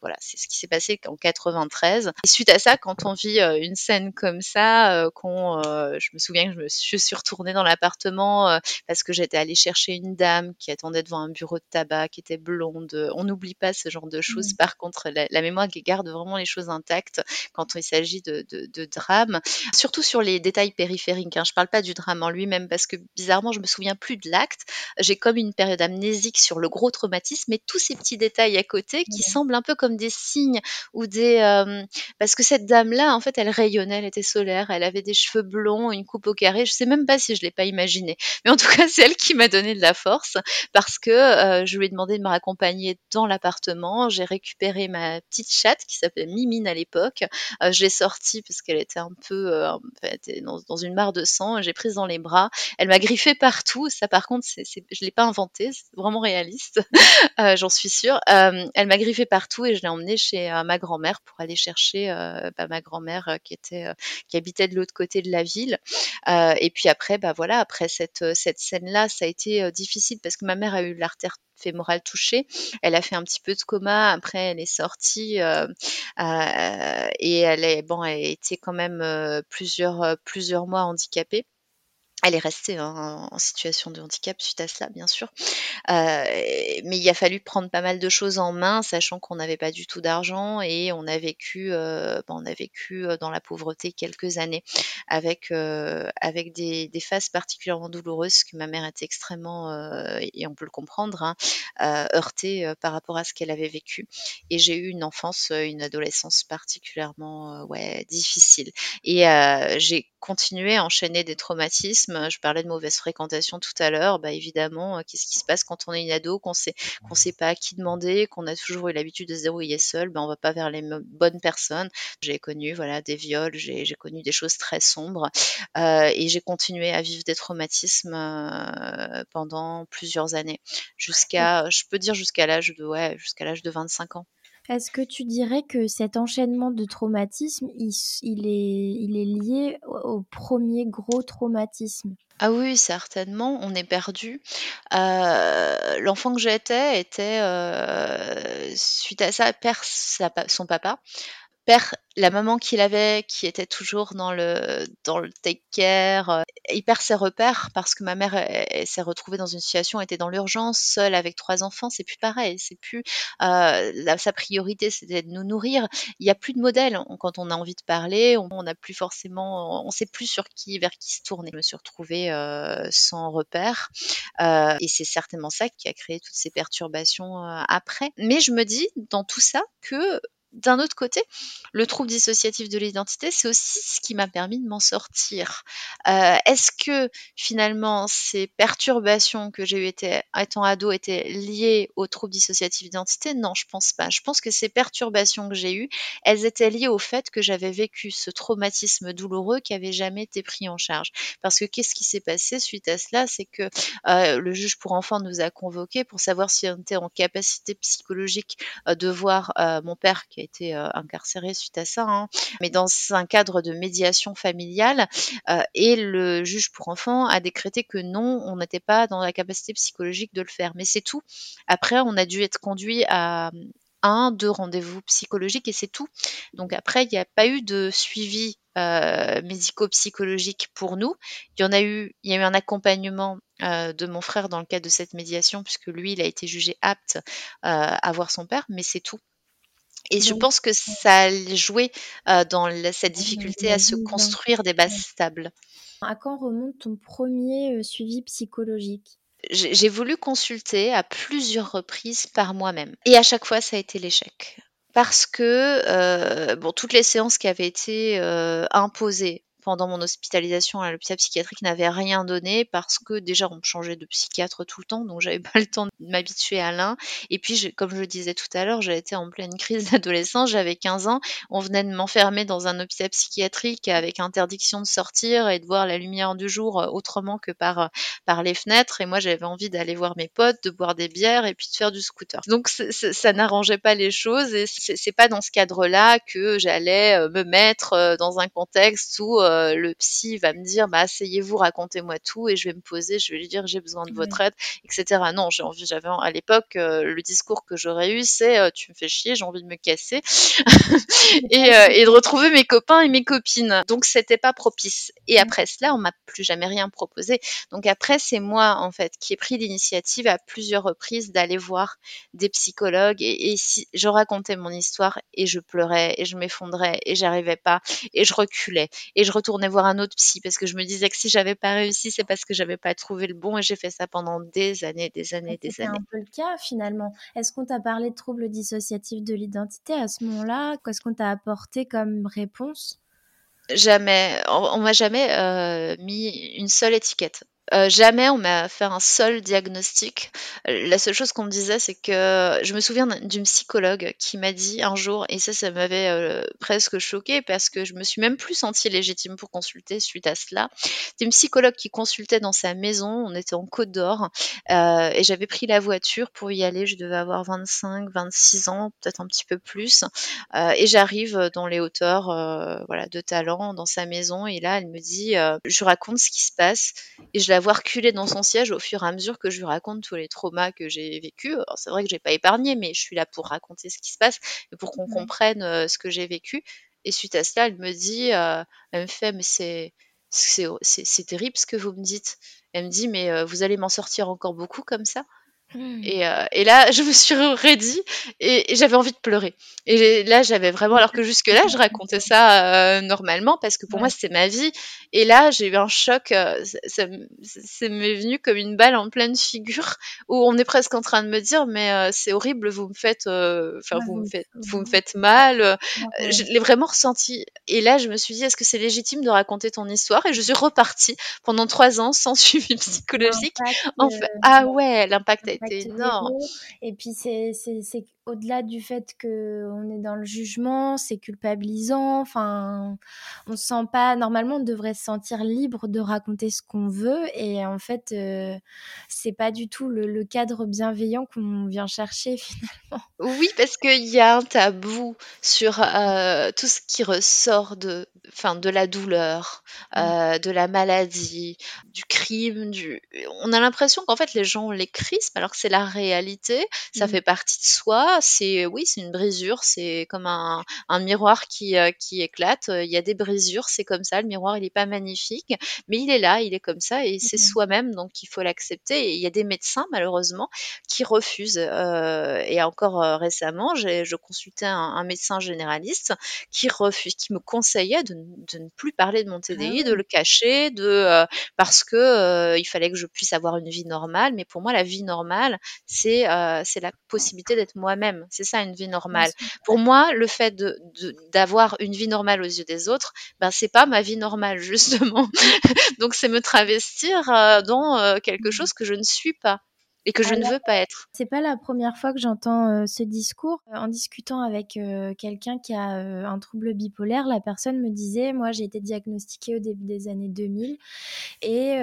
Speaker 7: voilà, c'est ce qui s'est passé en 93. Et suite à ça, quand on vit une scène comme ça, qu'on, je me souviens que je me suis, je suis retournée dans l'appartement parce que j'étais allée chercher une dame qui attendait devant un bureau de tabac, qui était blonde. On n'oublie pas ce genre de choses. Par contre, la, la mémoire garde vraiment les choses intactes quand il s'agit de, de, de drame, surtout sur les détails périphériques. Hein. Je parle pas du drame en lui-même parce que bizarrement, je me souviens plus de l'acte. J'ai comme une période amnésique sur le gros traumatisme, mais tous ces petits détails à côté qui semblent un peu comme des signes ou des euh, parce que cette dame-là, en fait, elle rayonnait, elle était solaire, elle avait des cheveux blonds, une coupe au carré. Je sais même pas si je l'ai pas imaginé, mais en tout cas, c'est elle qui m'a donné de la force parce que euh, je lui ai demandé de me raccompagner dans l'appartement. J'ai récupéré ma petite chatte qui s'appelait Mimine à l'époque. Euh, je l'ai sortie parce qu'elle était un peu euh, en fait, dans, dans une mare de sang. J'ai prise dans les bras. Elle m'a griffé partout. Ça, par contre, c'est, c'est, je l'ai pas inventé. C'est vraiment réaliste. Euh, j'en suis sûre. Euh, elle m'a griffé partout et je l'ai emmenée chez ma grand-mère pour aller chercher bah, ma grand-mère qui était qui habitait de l'autre côté de la ville. Et puis après, bah voilà, après cette cette scène-là, ça a été difficile parce que ma mère a eu l'artère fémorale touchée. Elle a fait un petit peu de coma. Après, elle est sortie euh, euh, et elle est bon, elle a quand même euh, plusieurs mois handicapée. Elle est restée hein, en situation de handicap suite à cela, bien sûr. Euh, mais il a fallu prendre pas mal de choses en main, sachant qu'on n'avait pas du tout d'argent et on a vécu, euh, bon, on a vécu euh, dans la pauvreté quelques années, avec avec des, phases particulièrement douloureuses que ma mère était extrêmement, et on peut le comprendre, hein, heurtée par rapport à ce qu'elle avait vécu. Et j'ai eu une enfance, une adolescence particulièrement, ouais, difficile. Et j'ai continué à enchaîner des traumatismes. Je parlais de mauvaise fréquentation tout à l'heure. Bah évidemment, euh, qu'est-ce qui se passe quand on est une ado, qu'on sait qu'on sait pas à qui demander, qu'on a toujours eu l'habitude de se débrouiller seul, ben on va pas vers les bonnes personnes. J'ai connu voilà des viols, j'ai j'ai connu des choses très sombres euh, et j'ai continué à vivre des traumatismes euh, pendant plusieurs années, jusqu'à je peux dire jusqu'à l'âge de ouais jusqu'à l'âge de 25 ans.
Speaker 6: Est-ce que tu dirais que cet enchaînement de traumatismes, il, est, lié au, premier gros traumatisme?
Speaker 7: Ah oui, certainement, on est perdu. Euh, l'enfant que j'étais était, euh, suite à ça, perd son papa, perd la maman qu'il avait, qui était toujours dans le dans le take care. Euh, il perd ses repères parce que ma mère s'est retrouvée dans une situation, était dans l'urgence, seule avec trois enfants. C'est plus pareil. C'est plus euh, sa priorité, c'était de nous nourrir. Il n'y a plus de modèle quand on a envie de parler. On n'a plus forcément, on sait plus sur qui, vers qui se tourner. Je me suis retrouvée euh, sans repère euh, et c'est certainement ça qui a créé toutes ces perturbations après. Mais je me dis dans tout ça que d'un autre côté, le trouble dissociatif de l'identité, c'est aussi ce qui m'a permis de m'en sortir. Euh, est-ce que finalement ces perturbations que j'ai eues étant ado étaient liées au trouble dissociatif d'identité? Non, je pense pas. Je pense que ces perturbations que j'ai eues, elles étaient liées au fait que j'avais vécu ce traumatisme douloureux qui avait jamais été pris en charge. Parce que qu'est-ce qui s'est passé suite à cela? C'est que euh, le juge pour enfants nous a convoqués pour savoir si on était en capacité psychologique euh, de voir mon père a été euh, incarcéré suite à ça, hein, mais dans un cadre de médiation familiale. Euh, et le juge pour enfants a décrété que non, on n'était pas dans la capacité psychologique de le faire. Mais c'est tout. Après, on a dû être conduit à un, deux rendez-vous psychologiques et c'est tout. Donc après, il n'y a pas eu de suivi euh, médico-psychologique pour nous. Il y en a eu, il y a eu un accompagnement de mon frère dans le cadre de cette médiation puisque lui, il a été jugé apte à voir son père, mais c'est tout. Et je pense que ça a joué dans cette difficulté à se construire des bases stables.
Speaker 6: À quand remonte ton premier suivi psychologique?
Speaker 7: J'ai voulu consulter à plusieurs reprises par moi-même. Et à chaque fois, ça a été l'échec. Parce que bon, toutes les séances qui avaient été imposées pendant mon hospitalisation à l'hôpital psychiatrique n'avait rien donné parce que déjà on me changeait de psychiatre tout le temps, donc j'avais pas le temps de m'habituer à l'un. Et puis, comme je le disais tout à l'heure, j'étais en pleine crise d'adolescence, j'avais 15 ans, on venait de m'enfermer dans un hôpital psychiatrique avec interdiction de sortir et de voir la lumière du jour euh, autrement que par, euh, par les fenêtres. Et moi, j'avais envie d'aller voir mes potes, de boire des bières et puis de faire du scooter. Donc, ça n'arrangeait pas les choses et c'est pas dans ce cadre-là que j'allais euh, me mettre dans un contexte où le psy va me dire bah asseyez-vous, racontez-moi tout et je vais me poser, je vais lui dire j'ai besoin de votre aide, etc. Non, j'ai envie, j'avais à l'époque le discours que j'aurais eu, c'est tu me fais chier, j'ai envie de me casser et, et, de retrouver mes copains et mes copines. Donc c'était pas propice. Et mmh. après cela, on m'a plus jamais rien proposé. Donc après, c'est moi en fait qui ai pris l'initiative à plusieurs reprises d'aller voir des psychologues et, et si je racontais mon histoire et je pleurais et je m'effondrais et j'arrivais pas et je reculais et je retournais voir un autre psy parce que je me disais que si j'avais pas réussi, c'est parce que j'avais pas trouvé le bon et j'ai fait ça pendant des années, des années, des années.
Speaker 6: C'est un peu le cas finalement. Est-ce qu'on t'a parlé de troubles dissociatifs de l'identité à ce moment-là? Qu'est-ce qu'on t'a apporté comme réponse?
Speaker 7: Jamais, on, m'a jamais euh, mis une seule étiquette. Euh, jamais on m'a fait un seul diagnostic. La seule chose qu'on me disait, c'est que je me souviens d'une psychologue qui m'a dit un jour, et ça, ça m'avait euh, presque choqué parce que je me suis même plus sentie légitime pour consulter suite à cela. C'était une psychologue qui consultait dans sa maison. On était en Côte d'Or euh, et j'avais pris la voiture pour y aller. Je devais avoir 25, 26 ans, peut-être un petit peu plus. et j'arrive dans les hauteurs, voilà, de talent dans sa maison et là, elle me dit, je raconte ce qui se passe et je la avoir reculé dans son siège au fur et à mesure que je lui raconte tous les traumas que j'ai vécus. C'est vrai que j'ai pas épargné, mais je suis là pour raconter ce qui se passe et pour qu'on comprenne euh, ce que j'ai vécu. Et suite à cela, elle me dit, euh, elle me fait, mais c'est c'est terrible ce que vous me dites. Elle me dit, mais euh, vous allez m'en sortir encore beaucoup comme ça. Mmh. Et, euh, et, là, je me suis redit et, et j'avais envie de pleurer. Et là, j'avais vraiment, alors que jusque-là, je racontais ça euh, normalement parce que pour moi, c'était ma vie. Et là, j'ai eu un choc. Euh, ça, ça m'est venu comme une balle en pleine figure où on est presque en train de me dire, mais c'est horrible, vous me faites, enfin, vous, me faites, vous me faites mal. je l'ai vraiment ressenti. Et là, je me suis dit, est-ce que c'est légitime de raconter ton histoire? Et je suis repartie pendant trois ans sans suivi psychologique. En fait, ah ouais, l'impact a
Speaker 6: et puis c'est au-delà du fait qu'on est dans le jugement, c'est culpabilisant. Enfin, on se sent pas. Normalement, on devrait se sentir libre de raconter ce qu'on veut. Et en fait, euh, c'est pas du tout le, cadre bienveillant qu'on vient chercher finalement.
Speaker 7: Oui, parce qu'il y a un tabou sur, heu, tout ce qui ressort de enfin, de la douleur, heu, de la maladie, du crime, du on a l'impression qu'en fait les gens les crispent alors que c'est la réalité, ça
Speaker 6: Mmh.
Speaker 7: fait partie de soi, c'est oui, c'est une brisure, c'est comme un un miroir qui, heu, qui éclate, il y a des brisures, c'est comme ça, le miroir il est pas magnifique, mais il est là, il est comme ça et c'est
Speaker 6: Mmh.
Speaker 7: soi-même donc il faut l'accepter et il y a des médecins malheureusement qui refusent, heu et encore, récemment, je consultais un un médecin généraliste qui refuse qui me conseillait de de ne plus parler de mon
Speaker 6: Ah
Speaker 7: TDI, de le cacher, de, parce que, il fallait que je puisse avoir une vie normale, mais pour moi la vie normale, c'est, c'est la possibilité d'être moi-même, c'est ça une vie normale. Pour moi, le fait de de d'avoir une vie normale aux yeux des autres, ben, c'est pas ma vie normale justement. Donc c'est me travestir, heu, dans, heu, quelque
Speaker 6: Mmh.
Speaker 7: chose que je ne suis pas et que je ne veux pas être.
Speaker 6: c'est pas la 1re fois que j'entends, heu, ce discours. En discutant avec, heu, quelqu'un qui a, un trouble bipolaire, la personne me disait: «Moi, j'ai été diagnostiquée au début des années 2000 et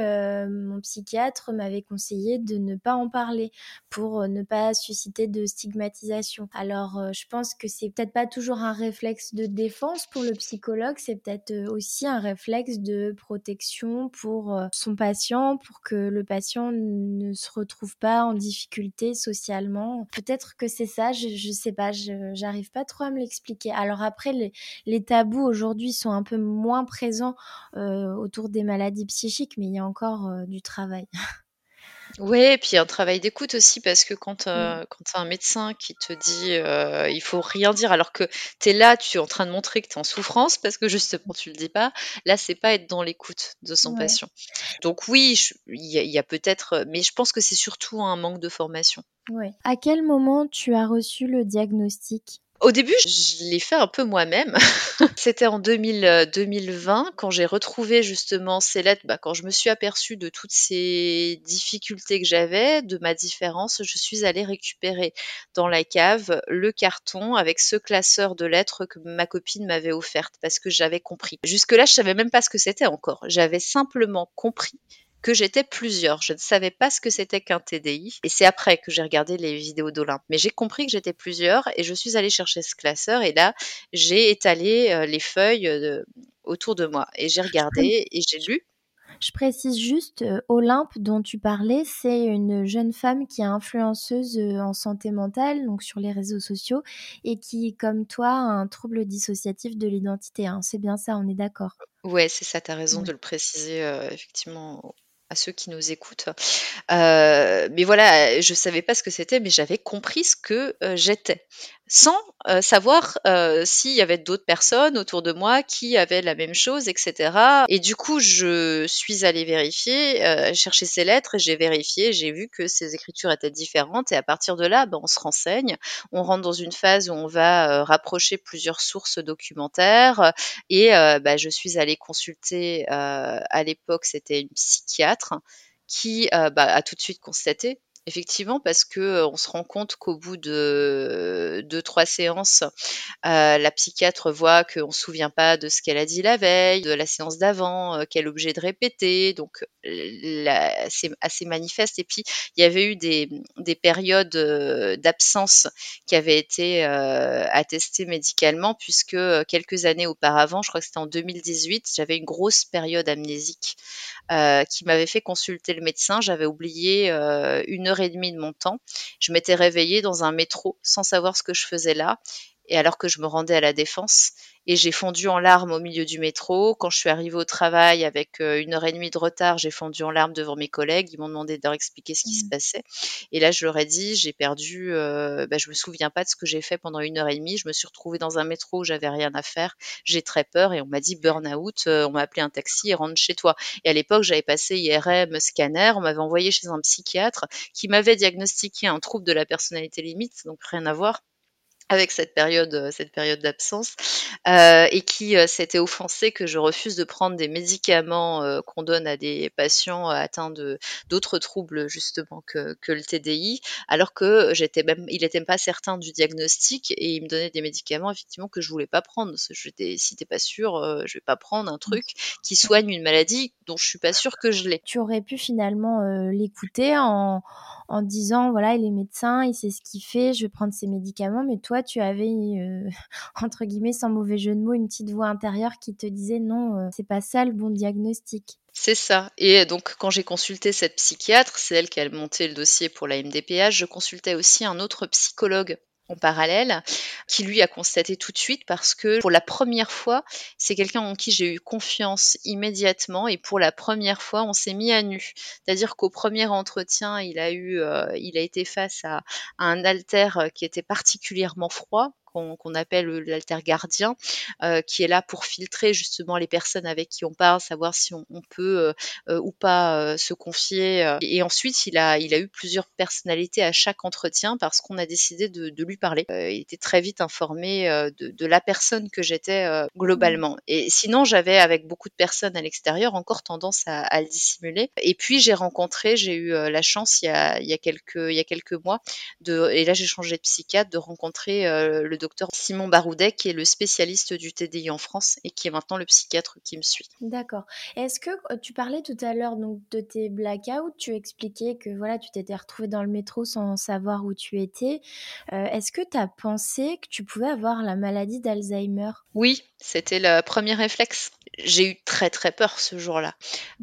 Speaker 6: mon psychiatre m'avait conseillé de ne pas en parler pour, ne pas susciter de stigmatisation». Alors, je pense que c'est peut-être pas toujours un réflexe de défense pour le psychologue, c'est peut-être, aussi un réflexe de protection pour, son patient, pour que le patient ne se retrouve pas en difficulté socialement. Peut-être que c'est ça, je je sais pas, j'arrive pas trop à me l'expliquer. Alors après les tabous aujourd'hui sont un peu moins présents, heu, autour des maladies psychiques, mais il y a encore, heu, du travail.
Speaker 7: Ouais et puis un travail d'écoute aussi parce que quand,
Speaker 6: Mmh.
Speaker 7: heu, quand tu as un médecin qui te dit, heu: «Il faut rien dire», alors que tu es là, tu es en train de montrer que tu es en souffrance parce que justement tu le dis pas, là c'est pas être dans l'écoute de son
Speaker 6: Ouais.
Speaker 7: patient. Donc oui, je il y a il y a peut-être, heu mais je pense que c'est surtout un manque de formation.
Speaker 6: Ouais. À quel moment tu as reçu le diagnostic?
Speaker 7: Au début, je l'ai fait un peu moi-même. C'était en 2000, heu, 2020 quand j'ai retrouvé justement ces lettres, bah, quand je me suis aperçue de toutes ces difficultés que j'avais, de ma différence, je suis allée récupérer dans la cave le carton avec ce classeur de lettres que ma copine m'avait offerte parce que j'avais compris. Jusque-là, je savais même pas ce que c'était encore. J'avais simplement compris que j'étais plusieurs. Je ne savais pas ce que c'était qu'un TDI et c'est après que j'ai regardé les vidéos d'Olympe. Mais j'ai compris que j'étais plusieurs et je suis allée chercher ce classeur et là, j'ai étalé, heu, les feuilles, heu, autour de moi et j'ai regardé et j'ai lu.
Speaker 6: je précise juste, heu, Olympe dont tu parlais, c'est une jeune femme qui est influenceuse, en santé mentale, donc sur les réseaux sociaux et qui, comme toi, a un trouble dissociatif de l'identité, hein. C'est bien ça, on est d'accord?
Speaker 7: Ouais, c'est ça, tu as raison de le préciser, effectivement ceux qui nous écoutent. Heu, mais voilà, je savais pas ce que c'était, mais j'avais compris ce que, heu, j'étais. Sans, heu, savoir, s'il y avait d'autres personnes autour de moi qui avaient la même chose et cetera et du coup, je suis allée vérifier, chercher ces lettres et j'ai vérifié, j'ai vu que ces écritures étaient différentes et à partir de là, bah, on se renseigne. On rentre dans une phase où on va, rapprocher plusieurs sources documentaires et bah, je suis allée consulter, à l'époque, c'était une psychiatre qui, heu, bah, a tout de suite constaté. Effectivement, parce que, heu, on se rend compte qu'au bout de 2-3 séances, heu, la psychiatre voit qu'on se souvient pas de ce qu'elle a dit la veille, de la séance d'avant, heu, qu'elle est obligée de répéter, donc c'est assez manifeste et puis il y avait eu des, des périodes, heu, d'absence qui avaient été, attestées médicalement puisque, quelques années auparavant, je crois que c'était en 2018, j'avais une grosse période amnésique, qui m'avait fait consulter le médecin. J'avais oublié, 1 et demie de mon temps. Je m'étais réveillée dans un métro sans savoir ce que je faisais là et alors que je me rendais à La Défense et j'ai fondu en larmes au milieu du métro. Quand je suis arrivée au travail avec, heu, 1 heure et demie de retard, j'ai fondu en larmes devant mes collègues. Ils m'ont demandé de leur expliquer ce qui se
Speaker 6: Mmh.
Speaker 7: passait et là, je leur ai dit: «J'ai perdu, heu, bah, je me souviens pas de ce que j'ai fait pendant 1 heure et demie. Je me suis retrouvée dans un métro où j'avais rien à faire. J'ai très peur» et on m'a dit: «Burn-out, heu, on va appeler un taxi et rentre chez toi» et à l'époque, j'avais passé IRM, scanner, on m'avait envoyée chez un psychiatre qui m'avait diagnostiqué un trouble de la personnalité limite, donc rien à voir avec cette période, euh, cette période d'absence, euh, et qui euh, s'était offensé que je refuse de prendre des médicaments euh, qu'on donne à des patients atteints de d'autres troubles justement que, que le TDI, alors que j'étais même, il n'était pas certain du diagnostic et il me donnait des médicaments effectivement que je voulais pas prendre. Je dis, si t'es pas sûr, euh, je vais pas prendre un truc qui soigne une maladie dont je suis pas sûre que je l'ai.
Speaker 6: Tu aurais pu finalement euh, l'écouter en, en disant voilà il est médecin, il sait ce qu'il fait, je vais prendre ses médicaments, mais toi tu avais euh, entre guillemets sans mauvais jeu de mots une petite voix intérieure qui te disait non euh, c'est pas ça le bon diagnostic.
Speaker 7: C'est ça. Et donc, quand j'ai consulté cette psychiatre, c'est elle qui a monté le dossier pour la MDPH, je consultais aussi un autre psychologue en parallèle, qui lui a constaté tout de suite parce que pour la première fois, c'est quelqu'un en qui j'ai eu confiance immédiatement et pour la première fois, on s'est mis à nu. C'est-à-dire qu'au premier entretien, il a eu, euh, il a été face à, à un alter qui était particulièrement froid qu'on appelle l'alter gardien, euh, qui est là pour filtrer justement les personnes avec qui on parle, savoir si on, on peut euh, euh, ou pas euh, se confier. euh. Et, ensuite, il a, il a eu plusieurs personnalités à chaque entretien parce qu'on a décidé de, de lui parler. Euh, il était très vite informé euh, de, de la personne que j'étais euh, globalement. Et sinon, j'avais avec beaucoup de personnes à l'extérieur encore tendance à, à le dissimuler. Et puis j'ai rencontré, j'ai eu euh, la chance il y a, il y a quelques il y a quelques mois de et là j'ai changé de psychiatre de rencontrer euh, le docteur Simon Baroudet qui est le spécialiste du TDI en France et qui est maintenant le psychiatre qui me suit.
Speaker 6: D'accord. Est-ce que euh, tu parlais tout à l'heure donc de tes blackouts, tu expliquais que voilà, tu t'étais retrouvé dans le métro sans savoir où tu étais. Euh, Est-ce que tu as pensé que tu pouvais avoir la maladie d'Alzheimer?
Speaker 7: Oui, c'était le premier réflexe. J'ai eu très très peur ce jour-là.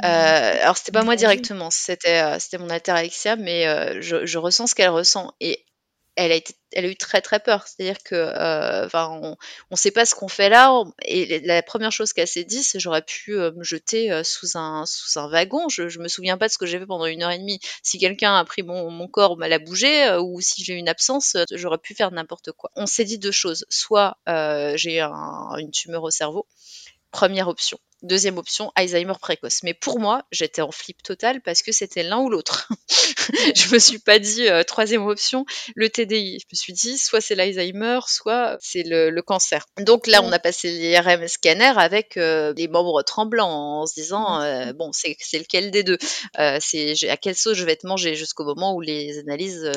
Speaker 7: Euh, alors c'était pas moi directement, c'était euh, c'était mon alter Alexia, mais euh, je, je ressens ce qu'elle ressent et elle a été, eu très très peur. C'est-à-dire que, euh, on, on sait pas ce qu'on fait là. et la première chose qu'elle s'est dit, c'est j'aurais pu euh, me jeter euh, sous un wagon. Je, je me souviens pas de ce que j'ai fait pendant une heure et demie. Si quelqu'un a pris mon, mon corps, mal à bouger, euh, ou si j'ai eu une absence, j'aurais pu faire n'importe quoi. On s'est dit deux choses. Soit j'ai un- une tumeur au cerveau. Première option. Deuxième option, Alzheimer précoce. Mais pour moi, j'étais en flip total parce que c'était l'un ou l'autre. je me suis pas dit euh, troisième option, le TDI. Je me suis dit soit c'est l'Alzheimer, soit c'est le, le cancer. Donc là, on a passé l'IRM scanner avec euh, des membres tremblants en se disant euh, bon, c'est lequel des deux? Euh, C'est à quelle sauce je vais te manger jusqu'au moment où les analyses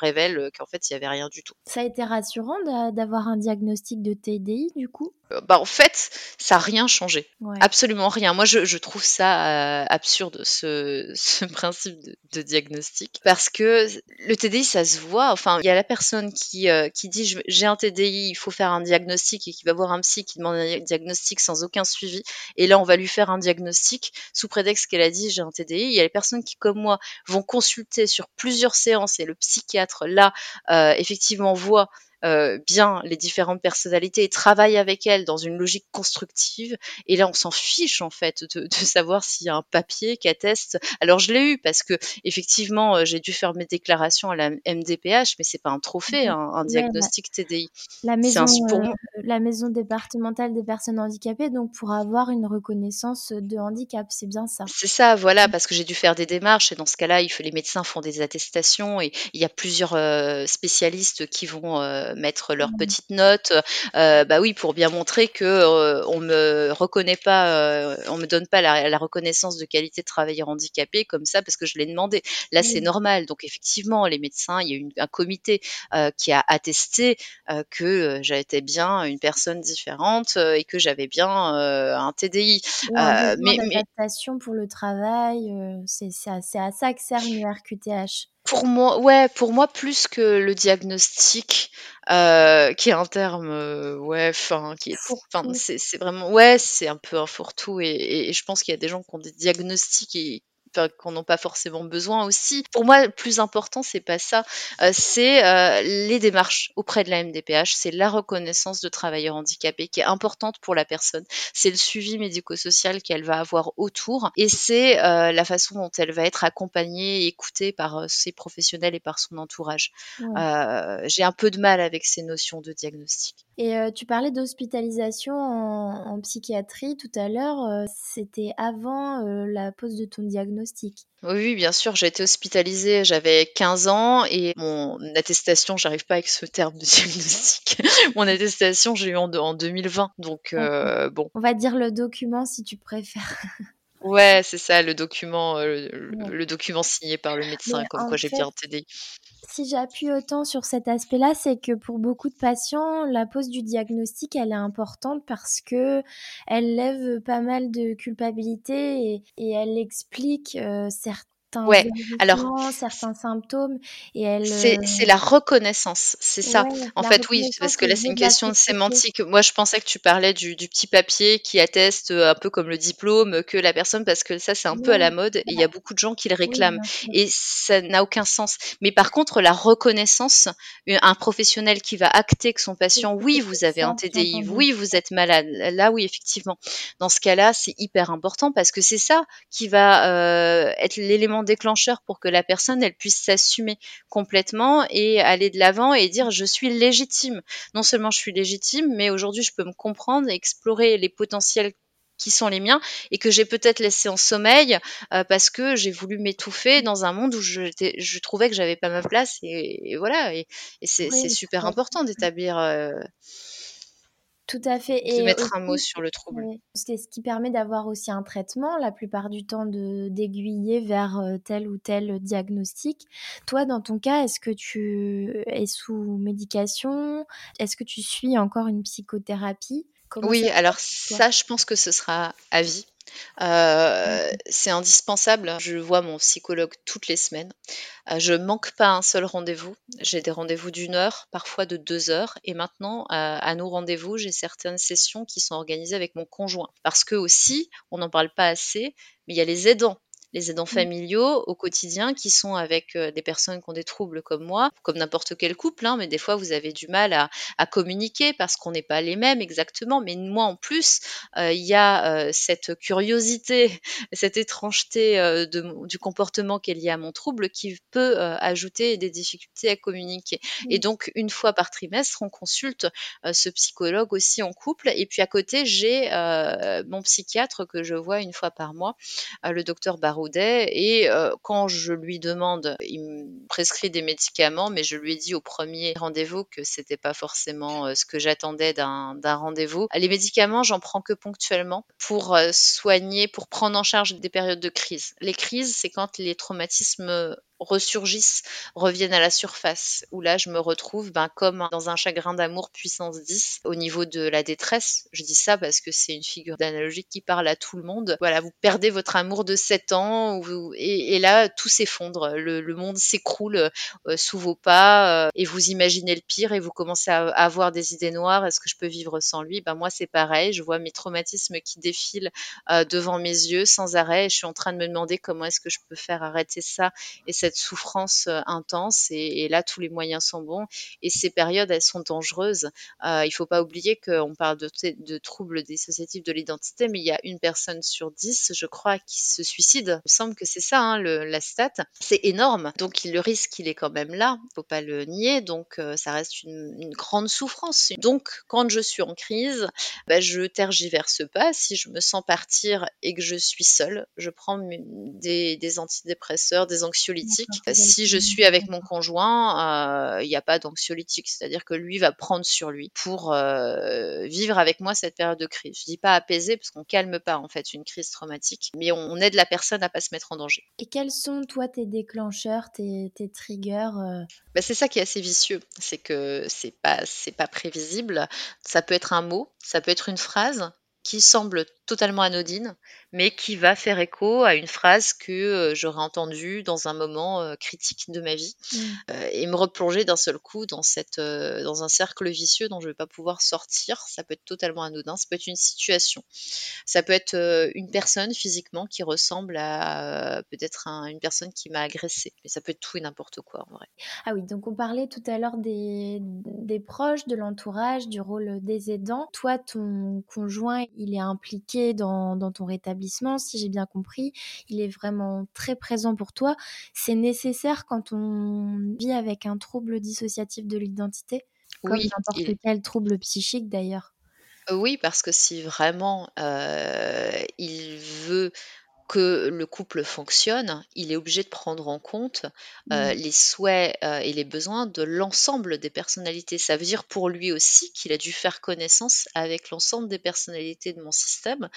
Speaker 7: révèlent qu'en fait il y avait rien du tout.
Speaker 6: Ça a été rassurant d'a- d'avoir un diagnostic de TDI du coup?
Speaker 7: Bah en fait, ça a rien changé.
Speaker 6: Ouais.
Speaker 7: Absolument rien. Moi, je, je trouve ça euh, absurde, ce, ce principe de, de diagnostic. Parce que le TDI, ça se voit. Enfin, il y a la personne qui, euh, qui dit j'ai un TDI, il faut faire un diagnostic et qui va voir un psy qui demande un diagnostic sans aucun suivi. Et là, on va lui faire un diagnostic sous prétexte qu'elle a dit j'ai un TDI. Il y a les personnes qui, comme moi, vont consulter sur plusieurs séances et le psychiatre, là, euh, effectivement, voit euh, bien les différentes personnalités et travaille avec elles dans une logique constructive. Et là, on s'en fiche en fait de, de savoir s'il y a un papier qui atteste. Alors, je l'ai eu parce que effectivement, euh, j'ai dû faire mes déclarations à la MDPH, mais c'est pas un trophée,
Speaker 6: Mhm.
Speaker 7: un, un diagnostic TDI.
Speaker 6: La maison,
Speaker 7: un
Speaker 6: euh, la maison départementale des personnes handicapées, donc pour avoir une reconnaissance de handicap, c'est bien ça.
Speaker 7: C'est ça, voilà, parce que j'ai dû faire des démarches et dans ce cas-là, il faut, les médecins font des attestations et il y a plusieurs euh, spécialistes qui vont euh, mettre leurs
Speaker 6: Mhm.
Speaker 7: petites notes, euh, bah oui, pour bien montrer que euh, on me reconnaît pas, euh, on me donne pas la, la reconnaissance de qualité de travailleur handicapé comme ça parce que je l'ai demandé. Là, c'est normal. Donc effectivement, les médecins, il y a eu un comité euh, qui a attesté euh, que euh, j'étais bien une personne différente euh, et que j'avais bien euh, un TDI.
Speaker 6: Ou un
Speaker 7: Euh, mais, mais
Speaker 6: pour le travail, euh, c'est à, ça que sert une RQTH.
Speaker 7: Pour moi, ouais, pour moi plus que le diagnostic, euh, qui est un terme, euh, ouais, enfin, qui est, enfin,
Speaker 6: Fourre-tout.
Speaker 7: c'est c'est vraiment, ouais, c'est un peu un fourre-tout et, et- et je pense qu'il y a des gens qui ont des diagnostics et qu'on n'ont pas forcément besoin aussi. Pour moi, le plus important, c'est pas ça, euh, c'est euh, les démarches auprès de la MDPH, c'est la reconnaissance de travailleurs handicapés qui est importante pour la personne, c'est le suivi médico-social qu'elle va avoir autour et c'est euh, la façon dont elle va être accompagnée et écoutée par ses professionnels et par son entourage.
Speaker 6: Ouais.
Speaker 7: J'ai un peu de mal avec ces notions de diagnostic.
Speaker 6: Et tu parlais d'hospitalisation en, psychiatrie tout à l'heure. C'était avant la pose de ton diagnostic.
Speaker 7: Oui, bien sûr, j'ai été hospitalisée, j'avais 15 ans et mon attestation, j'arrive pas avec ce terme de diagnostic. mon attestation, j'ai eu en, en 2020. Donc, bon.
Speaker 6: On va dire le document si tu préfères.
Speaker 7: Ouais, c'est ça, le document, le, document signé par le médecin, comme quoi j'ai bien en TDI.
Speaker 6: Si j'appuie autant sur cet aspect-là, c'est que pour beaucoup de patients, la pose du diagnostic, elle est importante parce que elle lève pas mal de culpabilité et, elle explique certains
Speaker 7: Ouais, alors
Speaker 6: certains symptômes et elle
Speaker 7: c'est c'est la reconnaissance, c'est ça. En fait, oui, parce que là, c'est une question de sémantique. Moi, je pensais que tu parlais du, du petit papier qui atteste un peu comme le diplôme que la personne, parce que ça, c'est un peu à la mode et il y a beaucoup de gens qui le réclament et ça n'a aucun sens. Mais par contre, la reconnaissance, un professionnel qui va acter que son patient, oui, vous avez un TDI, oui, vous êtes malade. Là, oui, effectivement. Dans ce cas-là, c'est hyper important parce que c'est ça qui va euh, être l'élément déclencheur pour que la personne elle puisse s'assumer complètement et aller de l'avant et dire je suis légitime. Non seulement je suis légitime, mais aujourd'hui je peux me comprendre explorer les potentiels qui sont les miens et que j'ai peut-être laissé en sommeil euh, parce que j'ai voulu m'étouffer dans un monde où je, je trouvais que j'avais pas ma place et, voilà et, c'est super important d'établir euh,
Speaker 6: tout à fait.
Speaker 7: Et mettre un mot sur le trouble.
Speaker 6: C'est ce qui permet d'avoir aussi un traitement, la plupart du temps, de d'aiguiller vers euh, tel ou tel diagnostic. Toi, dans ton cas, est-ce que tu es sous médication? Est-ce que tu suis encore une psychothérapie?
Speaker 7: Oui, alors ça, je pense que ce sera à vie. Euh, c'est indispensable. Je vois mon psychologue toutes les semaines. Euh, je manque pas un seul rendez-vous. J'ai des rendez-vous d'une heure, parfois de deux heures. Et maintenant, à nos rendez-vous, j'ai certaines sessions qui sont organisées avec mon conjoint. Parce que aussi, on n'en parle pas assez, mais il y a les aidants les aidants mmh. familiaux au quotidien qui sont avec des personnes qui ont des troubles comme moi, comme n'importe quel couple, hein, mais des fois vous avez du mal à, communiquer parce qu'on n'est pas les mêmes exactement. Mais moi en plus, il y a cette curiosité, cette étrangeté de, du comportement qui est lié à mon trouble qui peut ajouter des difficultés à communiquer. Et donc une fois par trimestre, on consulte ce psychologue aussi en couple. Et puis à côté, j'ai mon psychiatre que je vois une fois par mois, le docteur Barreau et euh, quand je lui demande, il me prescrit des médicaments, mais je lui ai dit au premier rendez-vous que c'était pas forcément euh, ce que j'attendais d'un rendez-vous. Les médicaments, j'en prends que ponctuellement pour euh, soigner, pour prendre en charge des périodes de crise. Les crises, c'est quand les traumatismes ressurgissent, reviennent à la surface, où là je me retrouve ben, comme dans un chagrin d'amour puissance 10 au niveau de la détresse. Je dis ça parce que c'est une figure d'analogie qui parle à tout le monde. Voilà, vous perdez votre amour de 7 ans et, là tout s'effondre, le, monde s'écroule euh, sous vos pas euh, et vous imaginez le pire et vous commencez à, avoir des idées noires. Est-ce que je peux vivre sans lui? Ben moi c'est pareil, je vois mes traumatismes qui défilent euh, devant mes yeux sans arrêt et je suis en train de me demander comment est-ce que je peux faire arrêter ça et cette souffrance euh, intense et, là tous les moyens sont bons et ces périodes elles sont dangereuses. Euh, il faut pas oublier qu'on parle de, troubles dissociatifs de l'identité, mais il y a une personne sur dix, je crois, qui se suicide. Il me semble que c'est ça hein, la stat. C'est énorme, donc le risque il est quand même là, faut pas le nier. Donc euh, ça reste une, grande souffrance. Donc quand je suis en crise, bah, je tergiverse pas. Si je me sens partir et que je suis seule, je prends des, des antidépresseurs, des anxiolytiques si je suis avec mon conjoint, euh, il n'y a pas d'anxiolytique, c'est-à-dire que lui va prendre sur lui pour euh, vivre avec moi cette période de crise. Je dis pas apaiser parce qu'on calme pas en fait une crise traumatique, mais on, aide la personne à pas se mettre en danger.
Speaker 6: Et quels sont toi tes déclencheurs, tes, triggers euh?
Speaker 7: bah, c'est ça qui est assez vicieux, c'est que c'est pas c'est pas prévisible. Ça peut être un mot, ça peut être une phrase qui semble totalement anodine, mais qui va faire écho à une phrase que euh, j'aurais entendue dans un moment euh, critique de ma vie mmh. euh, et me replonger d'un seul coup dans cette dans un cercle vicieux dont je ne vais pas pouvoir sortir. Ça peut être totalement anodin, ça peut être une situation, ça peut être une personne physiquement qui ressemble à peut-être une personne qui m'a agressé, mais ça peut être tout et n'importe quoi en vrai.
Speaker 6: Ah oui, donc on parlait tout à l'heure des, des proches, de l'entourage, du rôle des aidants. Toi, ton conjoint, il est impliqué dans, ton rétablissement, si j'ai bien compris. Il est vraiment très présent pour toi. C'est nécessaire quand on vit avec un trouble dissociatif de l'identité? Comme
Speaker 7: Oui,
Speaker 6: n'importe
Speaker 7: il
Speaker 6: quel trouble psychique d'ailleurs.
Speaker 7: Oui, parce que si vraiment, heu, il veut que le couple fonctionne, il est obligé de prendre en compte, heu,
Speaker 6: Mmh.
Speaker 7: les souhaits, heu, et les besoins de l'ensemble des personnalités. Ça veut dire pour lui aussi qu'il a dû faire connaissance avec l'ensemble des personnalités de mon système.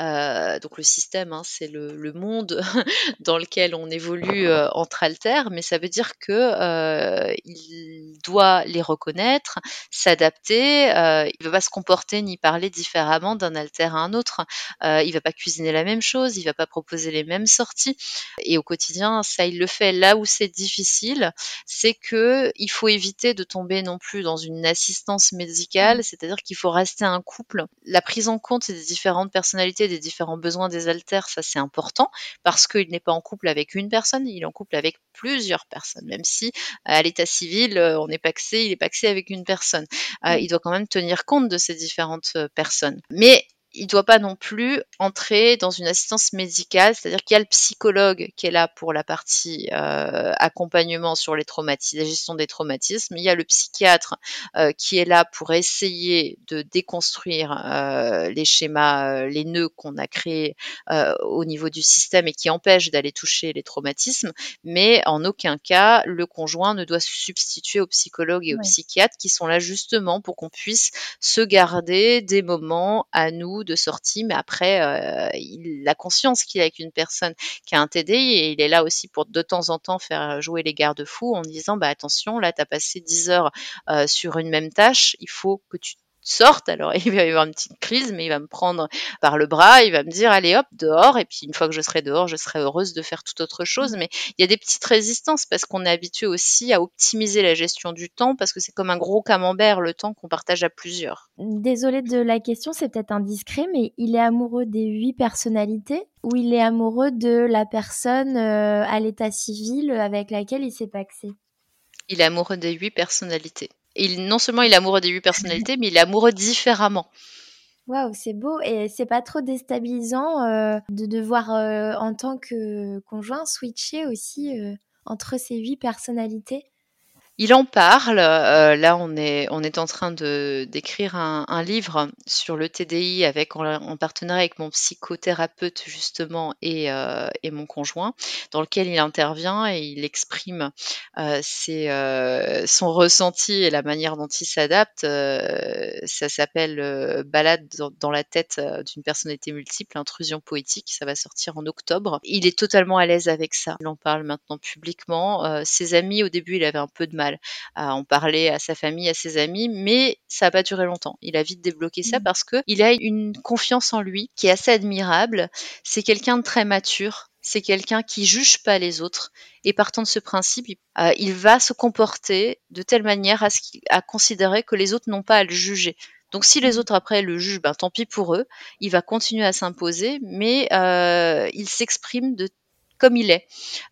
Speaker 7: Heu, donc le système, hein, c'est le le monde dans lequel on évolue, entre alters, mais ça veut dire que, heu, il doit les reconnaître, s'adapter, il va pas se comporter ni parler différemment d'un alter à un autre. Il va pas cuisiner la même chose, il va pas proposer les mêmes sorties et au quotidien, ça, il le fait. Là où c'est difficile, c'est qu'il faut éviter de tomber non plus dans une assistance
Speaker 6: Mmh.
Speaker 7: médicale, c'est-à-dire qu'il faut rester un couple. La prise en compte des différentes personnalités, des différents besoins des alters, ça, c'est important parce qu'il n'est pas en couple avec une personne, il est en couple avec plusieurs personnes, même si à l'état civil, heu, on est pacsé, il est pacsé avec une personne. Heu,
Speaker 6: Mmh.
Speaker 7: il doit quand même tenir compte de ces différentes, personnes. Mais il doit pas non plus entrer dans une assistance médicale, c'est-à-dire qu'il y a le psychologue qui est là pour la partie, heu, accompagnement sur les traumatis la gestion des traumatismes. Il y a le psychiatre, heu, qui est là pour essayer de déconstruire, heu, les schémas, les nœuds qu'on a créés, au niveau du système et qui empêchent d'aller toucher les traumatismes. Mais en aucun cas, le conjoint ne doit se substituer au psychologue et au
Speaker 6: Ouais.
Speaker 7: psychiatre qui sont là justement pour qu'on puisse se garder des moments à nous de sortie. Mais après, heu, il a conscience qu'il est avec une personne qui a un TDI et il est là aussi pour de temps en temps faire jouer les garde-fous en disant: «Bah attention, là tu as passé 10 heures, heu, sur une même tâche, il faut que tu sortes». Alors il va y avoir une petite crise, mais il va me prendre par le bras, il va me dire: «Allez hop, dehors» et puis une fois que je serai dehors, je serai heureuse de faire toute autre chose. Mais il y a des petites résistances parce qu'on est habitué aussi à optimiser la gestion du temps parce que c'est comme un gros camembert, le temps qu'on partage à plusieurs.
Speaker 6: Désolée de la question, c'est peut-être indiscret, mais il est amoureux des 8 personnalités ou il est amoureux de la personne, heu, à l'état civil, avec laquelle il s'est pacsé?
Speaker 7: Il est amoureux des 8 personnalités. Il non seulement il est amoureux des 8 personnalités, mais il est amoureux différemment.
Speaker 6: Waouh, c'est beau et c'est pas trop déstabilisant, heu, de devoir, heu, en tant que conjoint switcher aussi, heu, entre ces 8 personnalités?
Speaker 7: Il en parle, heu, là on est on est en train d'écrire un un livre sur le TDI avec en en partenariat avec mon psychothérapeute justement et heu et mon conjoint, dans lequel il intervient et il exprime, heu, ses, heu, son ressenti et la manière dont il s'adapte, heu, ça s'appelle, heu, «Balade dans dans la tête, d'une personnalité multiple, intrusion poétique», ça va sortir en octobre. Il est totalement à l'aise avec ça. Il en parle maintenant publiquement, ses amis au début, il avait un peu de mal à en parler à sa famille, à ses amis, mais ça a pas duré longtemps. Il a vite débloqué ça
Speaker 6: Mmh.
Speaker 7: parce qu'il a une confiance en lui qui est assez admirable. C'est quelqu'un de très mature, c'est quelqu'un qui juge pas les autres et partant de ce principe, il il va se comporter de telle manière à ce qu'il à considérer que les autres n'ont pas à le juger. Donc si les
Speaker 6: Mmh.
Speaker 7: autres après le jugent, ben tant pis pour eux. Il va continuer à s'imposer, mais heu, il s'exprime de comme il est,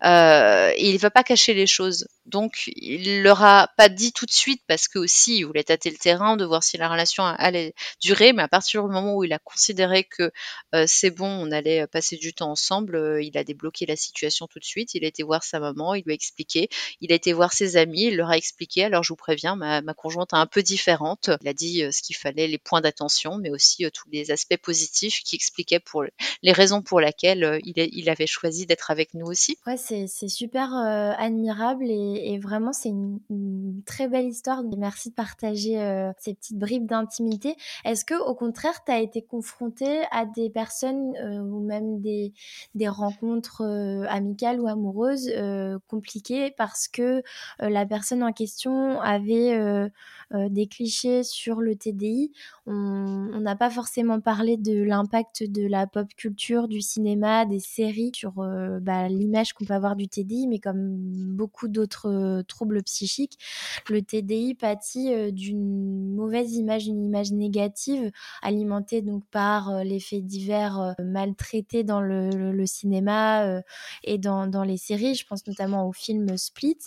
Speaker 7: et il va pas cacher les choses. Donc il leur a pas dit tout de suite parce qu'aussi il voulait tâter le terrain, de voir si la relation allait durer, mais à partir du moment où il a considéré que, heu, c'est bon, on allait passer du temps ensemble, heu, il a débloqué la situation tout de suite. Il a été voir sa maman, il lui a expliqué. Il a été voir ses amis, il leur a expliqué: «Alors je vous préviens, ma conjointe est un peu différente». Il a dit, ce qu'il fallait, les points d'attention, mais aussi, tous les aspects positifs qui expliquaient pour les raisons pour laquelle, heu, il il avait choisi d'être avec nous aussi.
Speaker 6: Ouais, c'est super, heu, admirable et vraiment c'est une très belle histoire. Merci de partager, heu, ces petites bribes d'intimité. Est-ce qu'au contraire, tu as été confrontée à des personnes, heu, ou même des rencontres, amicales ou amoureuses, compliquées parce que, la personne en question avait, des clichés sur le TDI? On n'a pas forcément parlé de l'impact de la pop culture, du cinéma, des séries sur, bah, l'image qu'on peut avoir du TDI, mais comme beaucoup d'autres, heu, troubles psychiques, le TDI pâtit, heu, d'une mauvaise image, une image négative alimentée donc par, heu, les faits divers, maltraités dans le le cinéma, et dans dans les séries. Je pense notamment au film Split,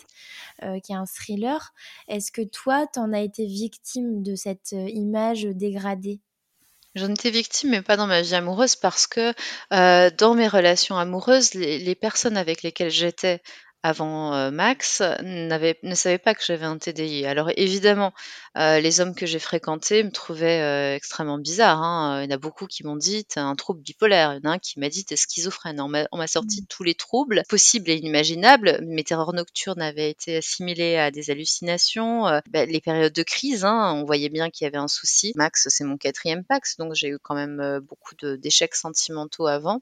Speaker 6: qui est un thriller. Est-ce que toi, tu en as été victime de cette, image dégradée?
Speaker 7: J'en étais victime, mais pas dans ma vie amoureuse parce que, heu, dans mes relations amoureuses, les personnes avec lesquelles j'étais, avant Max ne savait pas que j'avais un TDI. Alors évidemment, les hommes que j'ai fréquentés me trouvaient extrêmement bizarre. Hein. Il y en a beaucoup qui m'ont dit t'as un trouble bipolaire. Il y en a un qui m'a dit t'es schizophrène. On m'a sorti mmh. tous les troubles possibles et inimaginables. Mes terreurs nocturnes avaient été assimilées à des hallucinations. Bah, les périodes de crise, hein, on voyait bien qu'il y avait un souci. Max, c'est mon quatrième Pax, donc j'ai eu quand même beaucoup d'échecs sentimentaux avant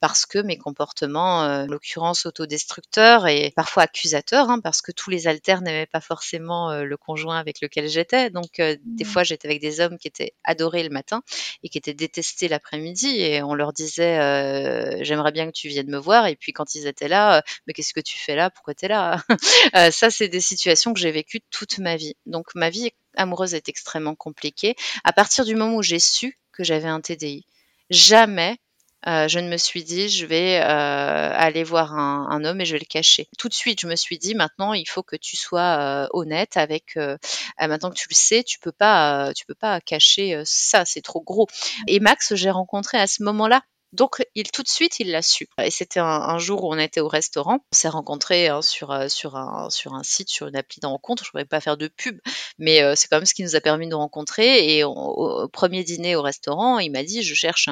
Speaker 7: parce que mes comportements, en l'occurrence autodestructeurs et parfois accusateur, hein, parce que tous les alters n'aimaient pas forcément euh, le conjoint avec lequel j'étais. Donc, euh, des mmh. fois, j'étais avec des hommes qui étaient adorés le matin et qui étaient détestés l'après-midi. Et on leur disait, euh, j'aimerais bien que tu viennes me voir. Et puis, quand ils étaient là, mais qu'est-ce que tu fais là? Pourquoi tu es là Ça, c'est des situations que j'ai vécues toute ma vie. Donc, ma vie amoureuse est extrêmement compliquée. À partir du moment où j'ai su que j'avais un TDI, jamais euh, je ne me suis dit, je vais euh, aller voir un, homme et je vais le cacher. Tout de suite, je me suis dit, maintenant, il faut que tu sois euh, honnête avec. maintenant que tu le sais, tu peux pas, tu peux pas cacher ça, c'est trop gros. Et Max, j'ai rencontré à ce moment-là donc, il tout de suite, il l'a su. Et c'était un, jour où on était au restaurant. On s'est rencontrés hein, sur, euh, sur, un, sur un site, sur une appli de rencontre. Je ne pourrais pas faire de pub, mais euh, c'est quand même ce qui nous a permis de nous rencontrer. Et au premier dîner au restaurant, il m'a dit Je cherche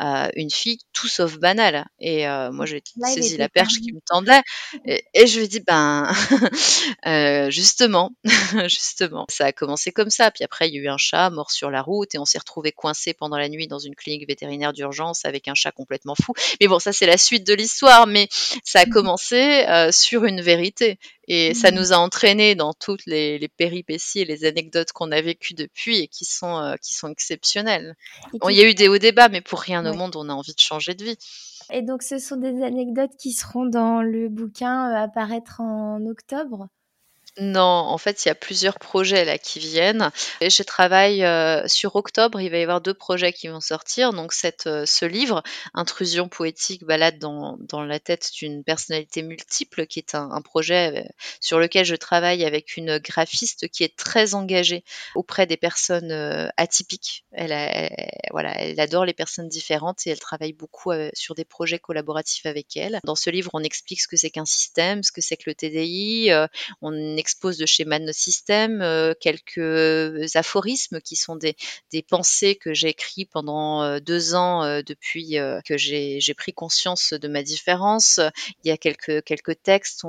Speaker 7: euh, une fille tout sauf banale. Et moi, j'ai saisi la perche qui me tendait. Et, je lui ai dit Ben, justement, justement. Ça a commencé comme ça. Puis après, il y a eu un chat mort sur la route et on s'est retrouvés coincés pendant la nuit dans une clinique vétérinaire d'urgence avec un chat complètement fou. Mais bon, ça c'est la suite de l'histoire, mais ça a mmh. commencé euh, sur une vérité. Et ça mmh. nous a entraînés dans toutes les, péripéties et les anecdotes qu'on a vécues depuis et qui sont, euh, qui sont exceptionnelles. il y a eu des hauts débats, mais pour rien au monde, on a envie de changer de vie.
Speaker 6: Et donc, ce sont des anecdotes qui seront dans le bouquin euh, à paraître en octobre
Speaker 7: non, en fait, il y a plusieurs projets là qui viennent. Et je travaille euh, sur octobre, il va y avoir deux projets qui vont sortir. Donc cette, euh, ce livre, Intrusion poétique, balade dans, dans la tête d'une personnalité multiple, qui est un, projet euh, sur lequel je travaille avec une graphiste qui est très engagée auprès des personnes atypiques. Elle, voilà, elle adore les personnes différentes et elle travaille beaucoup sur des projets collaboratifs avec elle. Dans ce livre, on explique ce que c'est qu'un système, ce que c'est que le TDI, on expose de schémas de nos systèmes, euh, quelques aphorismes qui sont des, pensées que j'ai écrites pendant euh, deux ans euh, depuis que j'ai pris conscience de ma différence. Il y a quelques, quelques textes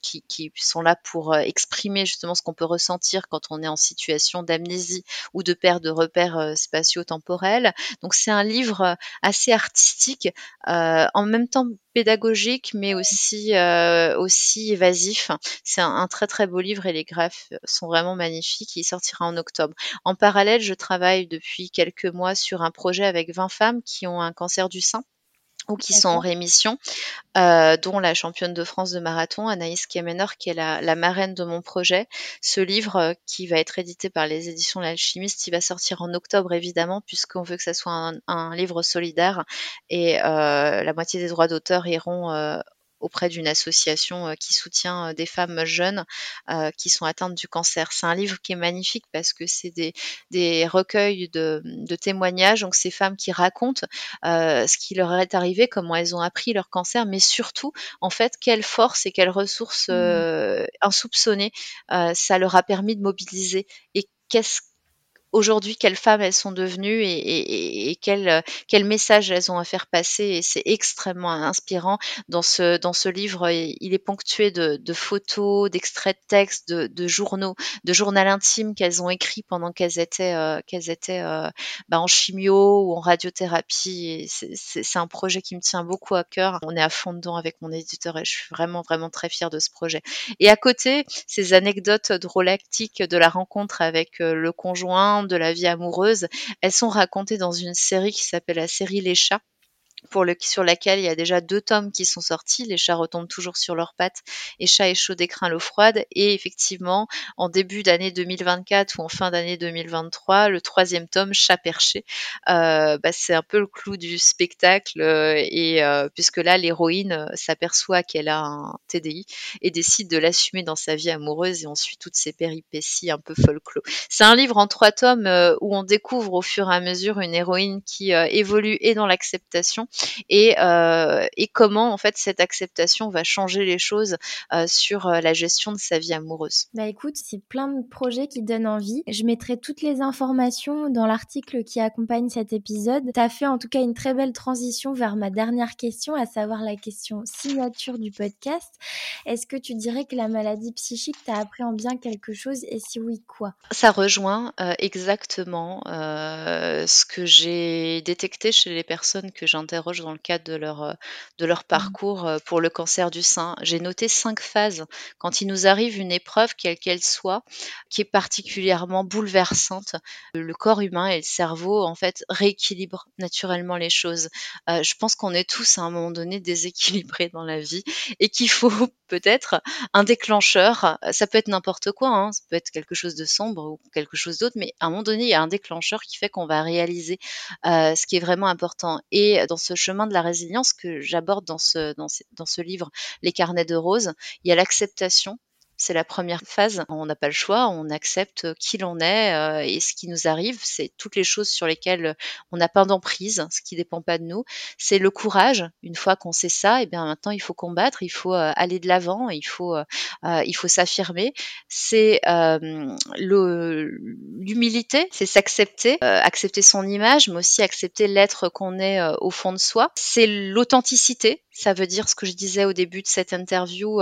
Speaker 7: qui, qui, sont là pour exprimer justement ce qu'on peut ressentir quand on est en situation d'amnésie ou de perte de repères spatio-temporels. Donc c'est un livre assez artistique, en même temps pédagogique, mais aussi, aussi évasif. C'est un, un, très très beau livre et les graphes sont vraiment magnifiques. Il sortira en octobre. En parallèle, je travaille depuis quelques mois sur un projet avec 20 femmes qui ont un cancer du sein ou qui sont en rémission, euh, dont la championne de France de marathon, Anaïs Kemenor, qui est la, marraine de mon projet. Ce livre, euh, qui va être édité par les éditions L'Alchimiste, il va sortir en octobre, évidemment, puisqu'on veut que ça soit un, livre solidaire. Et euh, la moitié des droits d'auteur iront auprès d'une association euh, qui soutient euh, des femmes jeunes euh, qui sont atteintes du cancer. C'est un livre qui est magnifique parce que c'est des, des, recueils de, de, témoignages, donc ces femmes qui racontent ce qui leur est arrivé, comment elles ont appris leur cancer, mais surtout, en fait, quelle force et quelles ressources mmh. insoupçonnées ça leur a permis de mobiliser et qu'est-ce aujourd'hui quelles femmes elles sont devenues et, et, quel, euh, quel message elles ont à faire passer. Et c'est extrêmement inspirant. Dans ce, dans ce livre, il est ponctué de, de photos, d'extraits de textes, de, de, journaux, de journal intime qu'elles ont écrit pendant qu'elles étaient, euh, qu'elles étaient euh, bah, en chimio ou en radiothérapie. C'est un projet qui me tient beaucoup à cœur. On est à fond dedans avec mon éditeur et je suis vraiment, vraiment très fière de ce projet. Et à côté, ces anecdotes drôlactiques de la rencontre avec le conjoint, de la vie amoureuse, elles sont racontées dans une série qui s'appelle la série Les Chats pour le, sur laquelle il y a déjà deux tomes qui sont sortis. Les chats retombent toujours sur leurs pattes et chat est chaud d'écrin l'eau froide. Et effectivement, en début d'année 2024 ou en fin d'année 2023, le troisième tome, Chat perché, euh, bah, c'est un peu le clou du spectacle. Euh, et euh, puisque là, l'héroïne s'aperçoit qu'elle a un TDI et décide de l'assumer dans sa vie amoureuse et on suit toutes ces péripéties un peu folklore. C'est un livre en trois tomes où on découvre au fur et à mesure une héroïne qui évolue et dans l'acceptation et, et comment en fait cette acceptation va changer les choses sur la gestion de sa vie amoureuse?
Speaker 6: Bah écoute, c'est plein de projets qui donnent envie. Je mettrai toutes les informations dans l'article qui accompagne cet épisode. Tu as fait en tout cas une très belle transition vers ma dernière question, à savoir la question signature du podcast. Est-ce que tu dirais que la maladie psychique t'a appris en bien quelque chose? Et si oui, quoi?
Speaker 7: Ça rejoint euh, exactement euh, ce que j'ai détecté chez les personnes que j'interroge dans le cadre de leur, euh, de leur mmh. parcours pour le cancer du sein. J'ai noté cinq phases. Quand il nous arrive une épreuve, quelle qu'elle soit, qui est particulièrement bouleversante, le corps humain et le cerveau, en fait, rééquilibrent naturellement les choses. je pense qu'on est tous à un moment donné déséquilibrés dans la vie et qu'il faut peut-être un déclencheur. Ça peut être n'importe quoi, hein, ça peut être quelque chose de sombre ou quelque chose d'autre, mais à un moment donné, il y a un déclencheur qui fait qu'on va réaliser euh, ce qui est vraiment important. Et dans ce chemin de la résilience que j'aborde dans ce, dans, dans ce livre, Les carnets de rose, il y a l'acceptation c'est la première phase. On n'a pas le choix, on accepte qui l'on est euh, et ce qui nous arrive. C'est toutes les choses sur lesquelles on n'a pas d'emprise, ce qui dépend pas de nous. C'est le courage. Une fois qu'on sait ça, et eh bien maintenant il faut combattre, il faut euh, aller de l'avant, il faut, euh, il faut s'affirmer. C'est l'humilité, c'est s'accepter, accepter son image, mais aussi accepter l'être qu'on est au fond de soi. C'est l'authenticité. Ça veut dire ce que je disais au début de cette interview,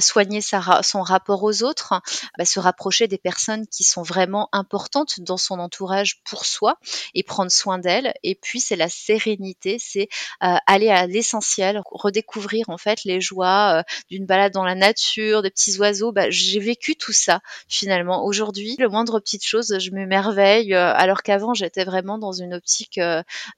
Speaker 7: soigner sa son rapport aux autres, bah, se rapprocher des personnes qui sont vraiment importantes dans son entourage pour soi et prendre soin d'elles. Et puis c'est la sérénité, c'est euh, aller à l'essentiel, redécouvrir en fait les joies euh, d'une balade dans la nature, des petits oiseaux. Bah, j'ai vécu tout ça finalement. Aujourd'hui, le moindre petite chose, je m'émerveille, euh, alors qu'avant j'étais vraiment dans une optique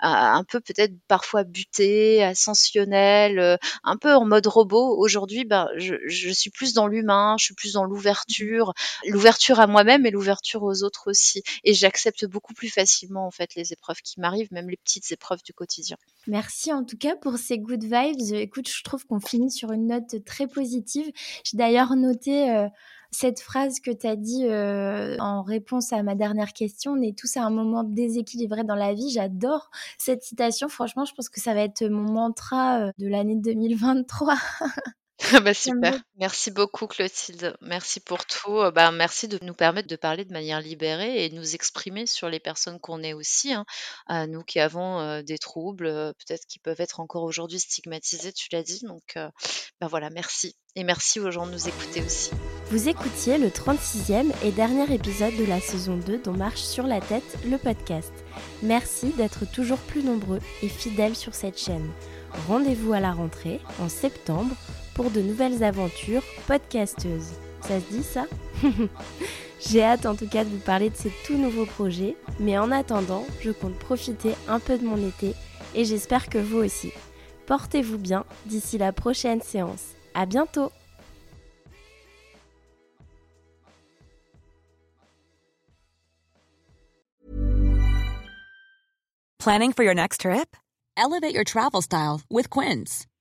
Speaker 7: un peu peut-être parfois butée, ascensionnelle, un peu en mode robot. Aujourd'hui, bah, je, je suis plus dans l'humain je suis plus dans l'ouverture, l'ouverture à moi-même et l'ouverture aux autres aussi. Et j'accepte beaucoup plus facilement en fait les épreuves qui m'arrivent, même les petites épreuves du quotidien.
Speaker 6: Merci en tout cas pour ces good vibes. Écoute, je trouve qu'on finit sur une note très positive. J'ai d'ailleurs noté euh, cette phrase que tu as dit euh, en réponse à ma dernière question, on est tous à un moment déséquilibré dans la vie. J'adore cette citation. Franchement, je pense que ça va être mon mantra euh, de l'année 2023.
Speaker 7: Bah, super. Merci beaucoup Clotilde. Merci pour tout. Euh, bah, merci de nous permettre de parler de manière libérée et de nous exprimer sur les personnes qu'on est aussi, hein. nous qui avons, euh, des troubles, euh, peut-être qui peuvent être encore aujourd'hui stigmatisés, tu l'as dit, donc bah, voilà, merci et merci aux gens de nous écouter aussi.
Speaker 6: Vous écoutiez le 36e et dernier épisode de la saison 2 dont Marche sur la tête, le podcast. Merci d'être toujours plus nombreux et fidèles sur cette chaîne. Rendez-vous à la rentrée, en septembre, pour de nouvelles aventures podcasteuses. Ça se dit ça J'ai hâte en tout cas de vous parler de ces tout nouveaux projets, mais en attendant, je compte profiter un peu de mon été et j'espère que vous aussi. Portez-vous bien d'ici la prochaine séance. À bientôt
Speaker 10: Planning for your next trip? Elevate your travel style with Quince.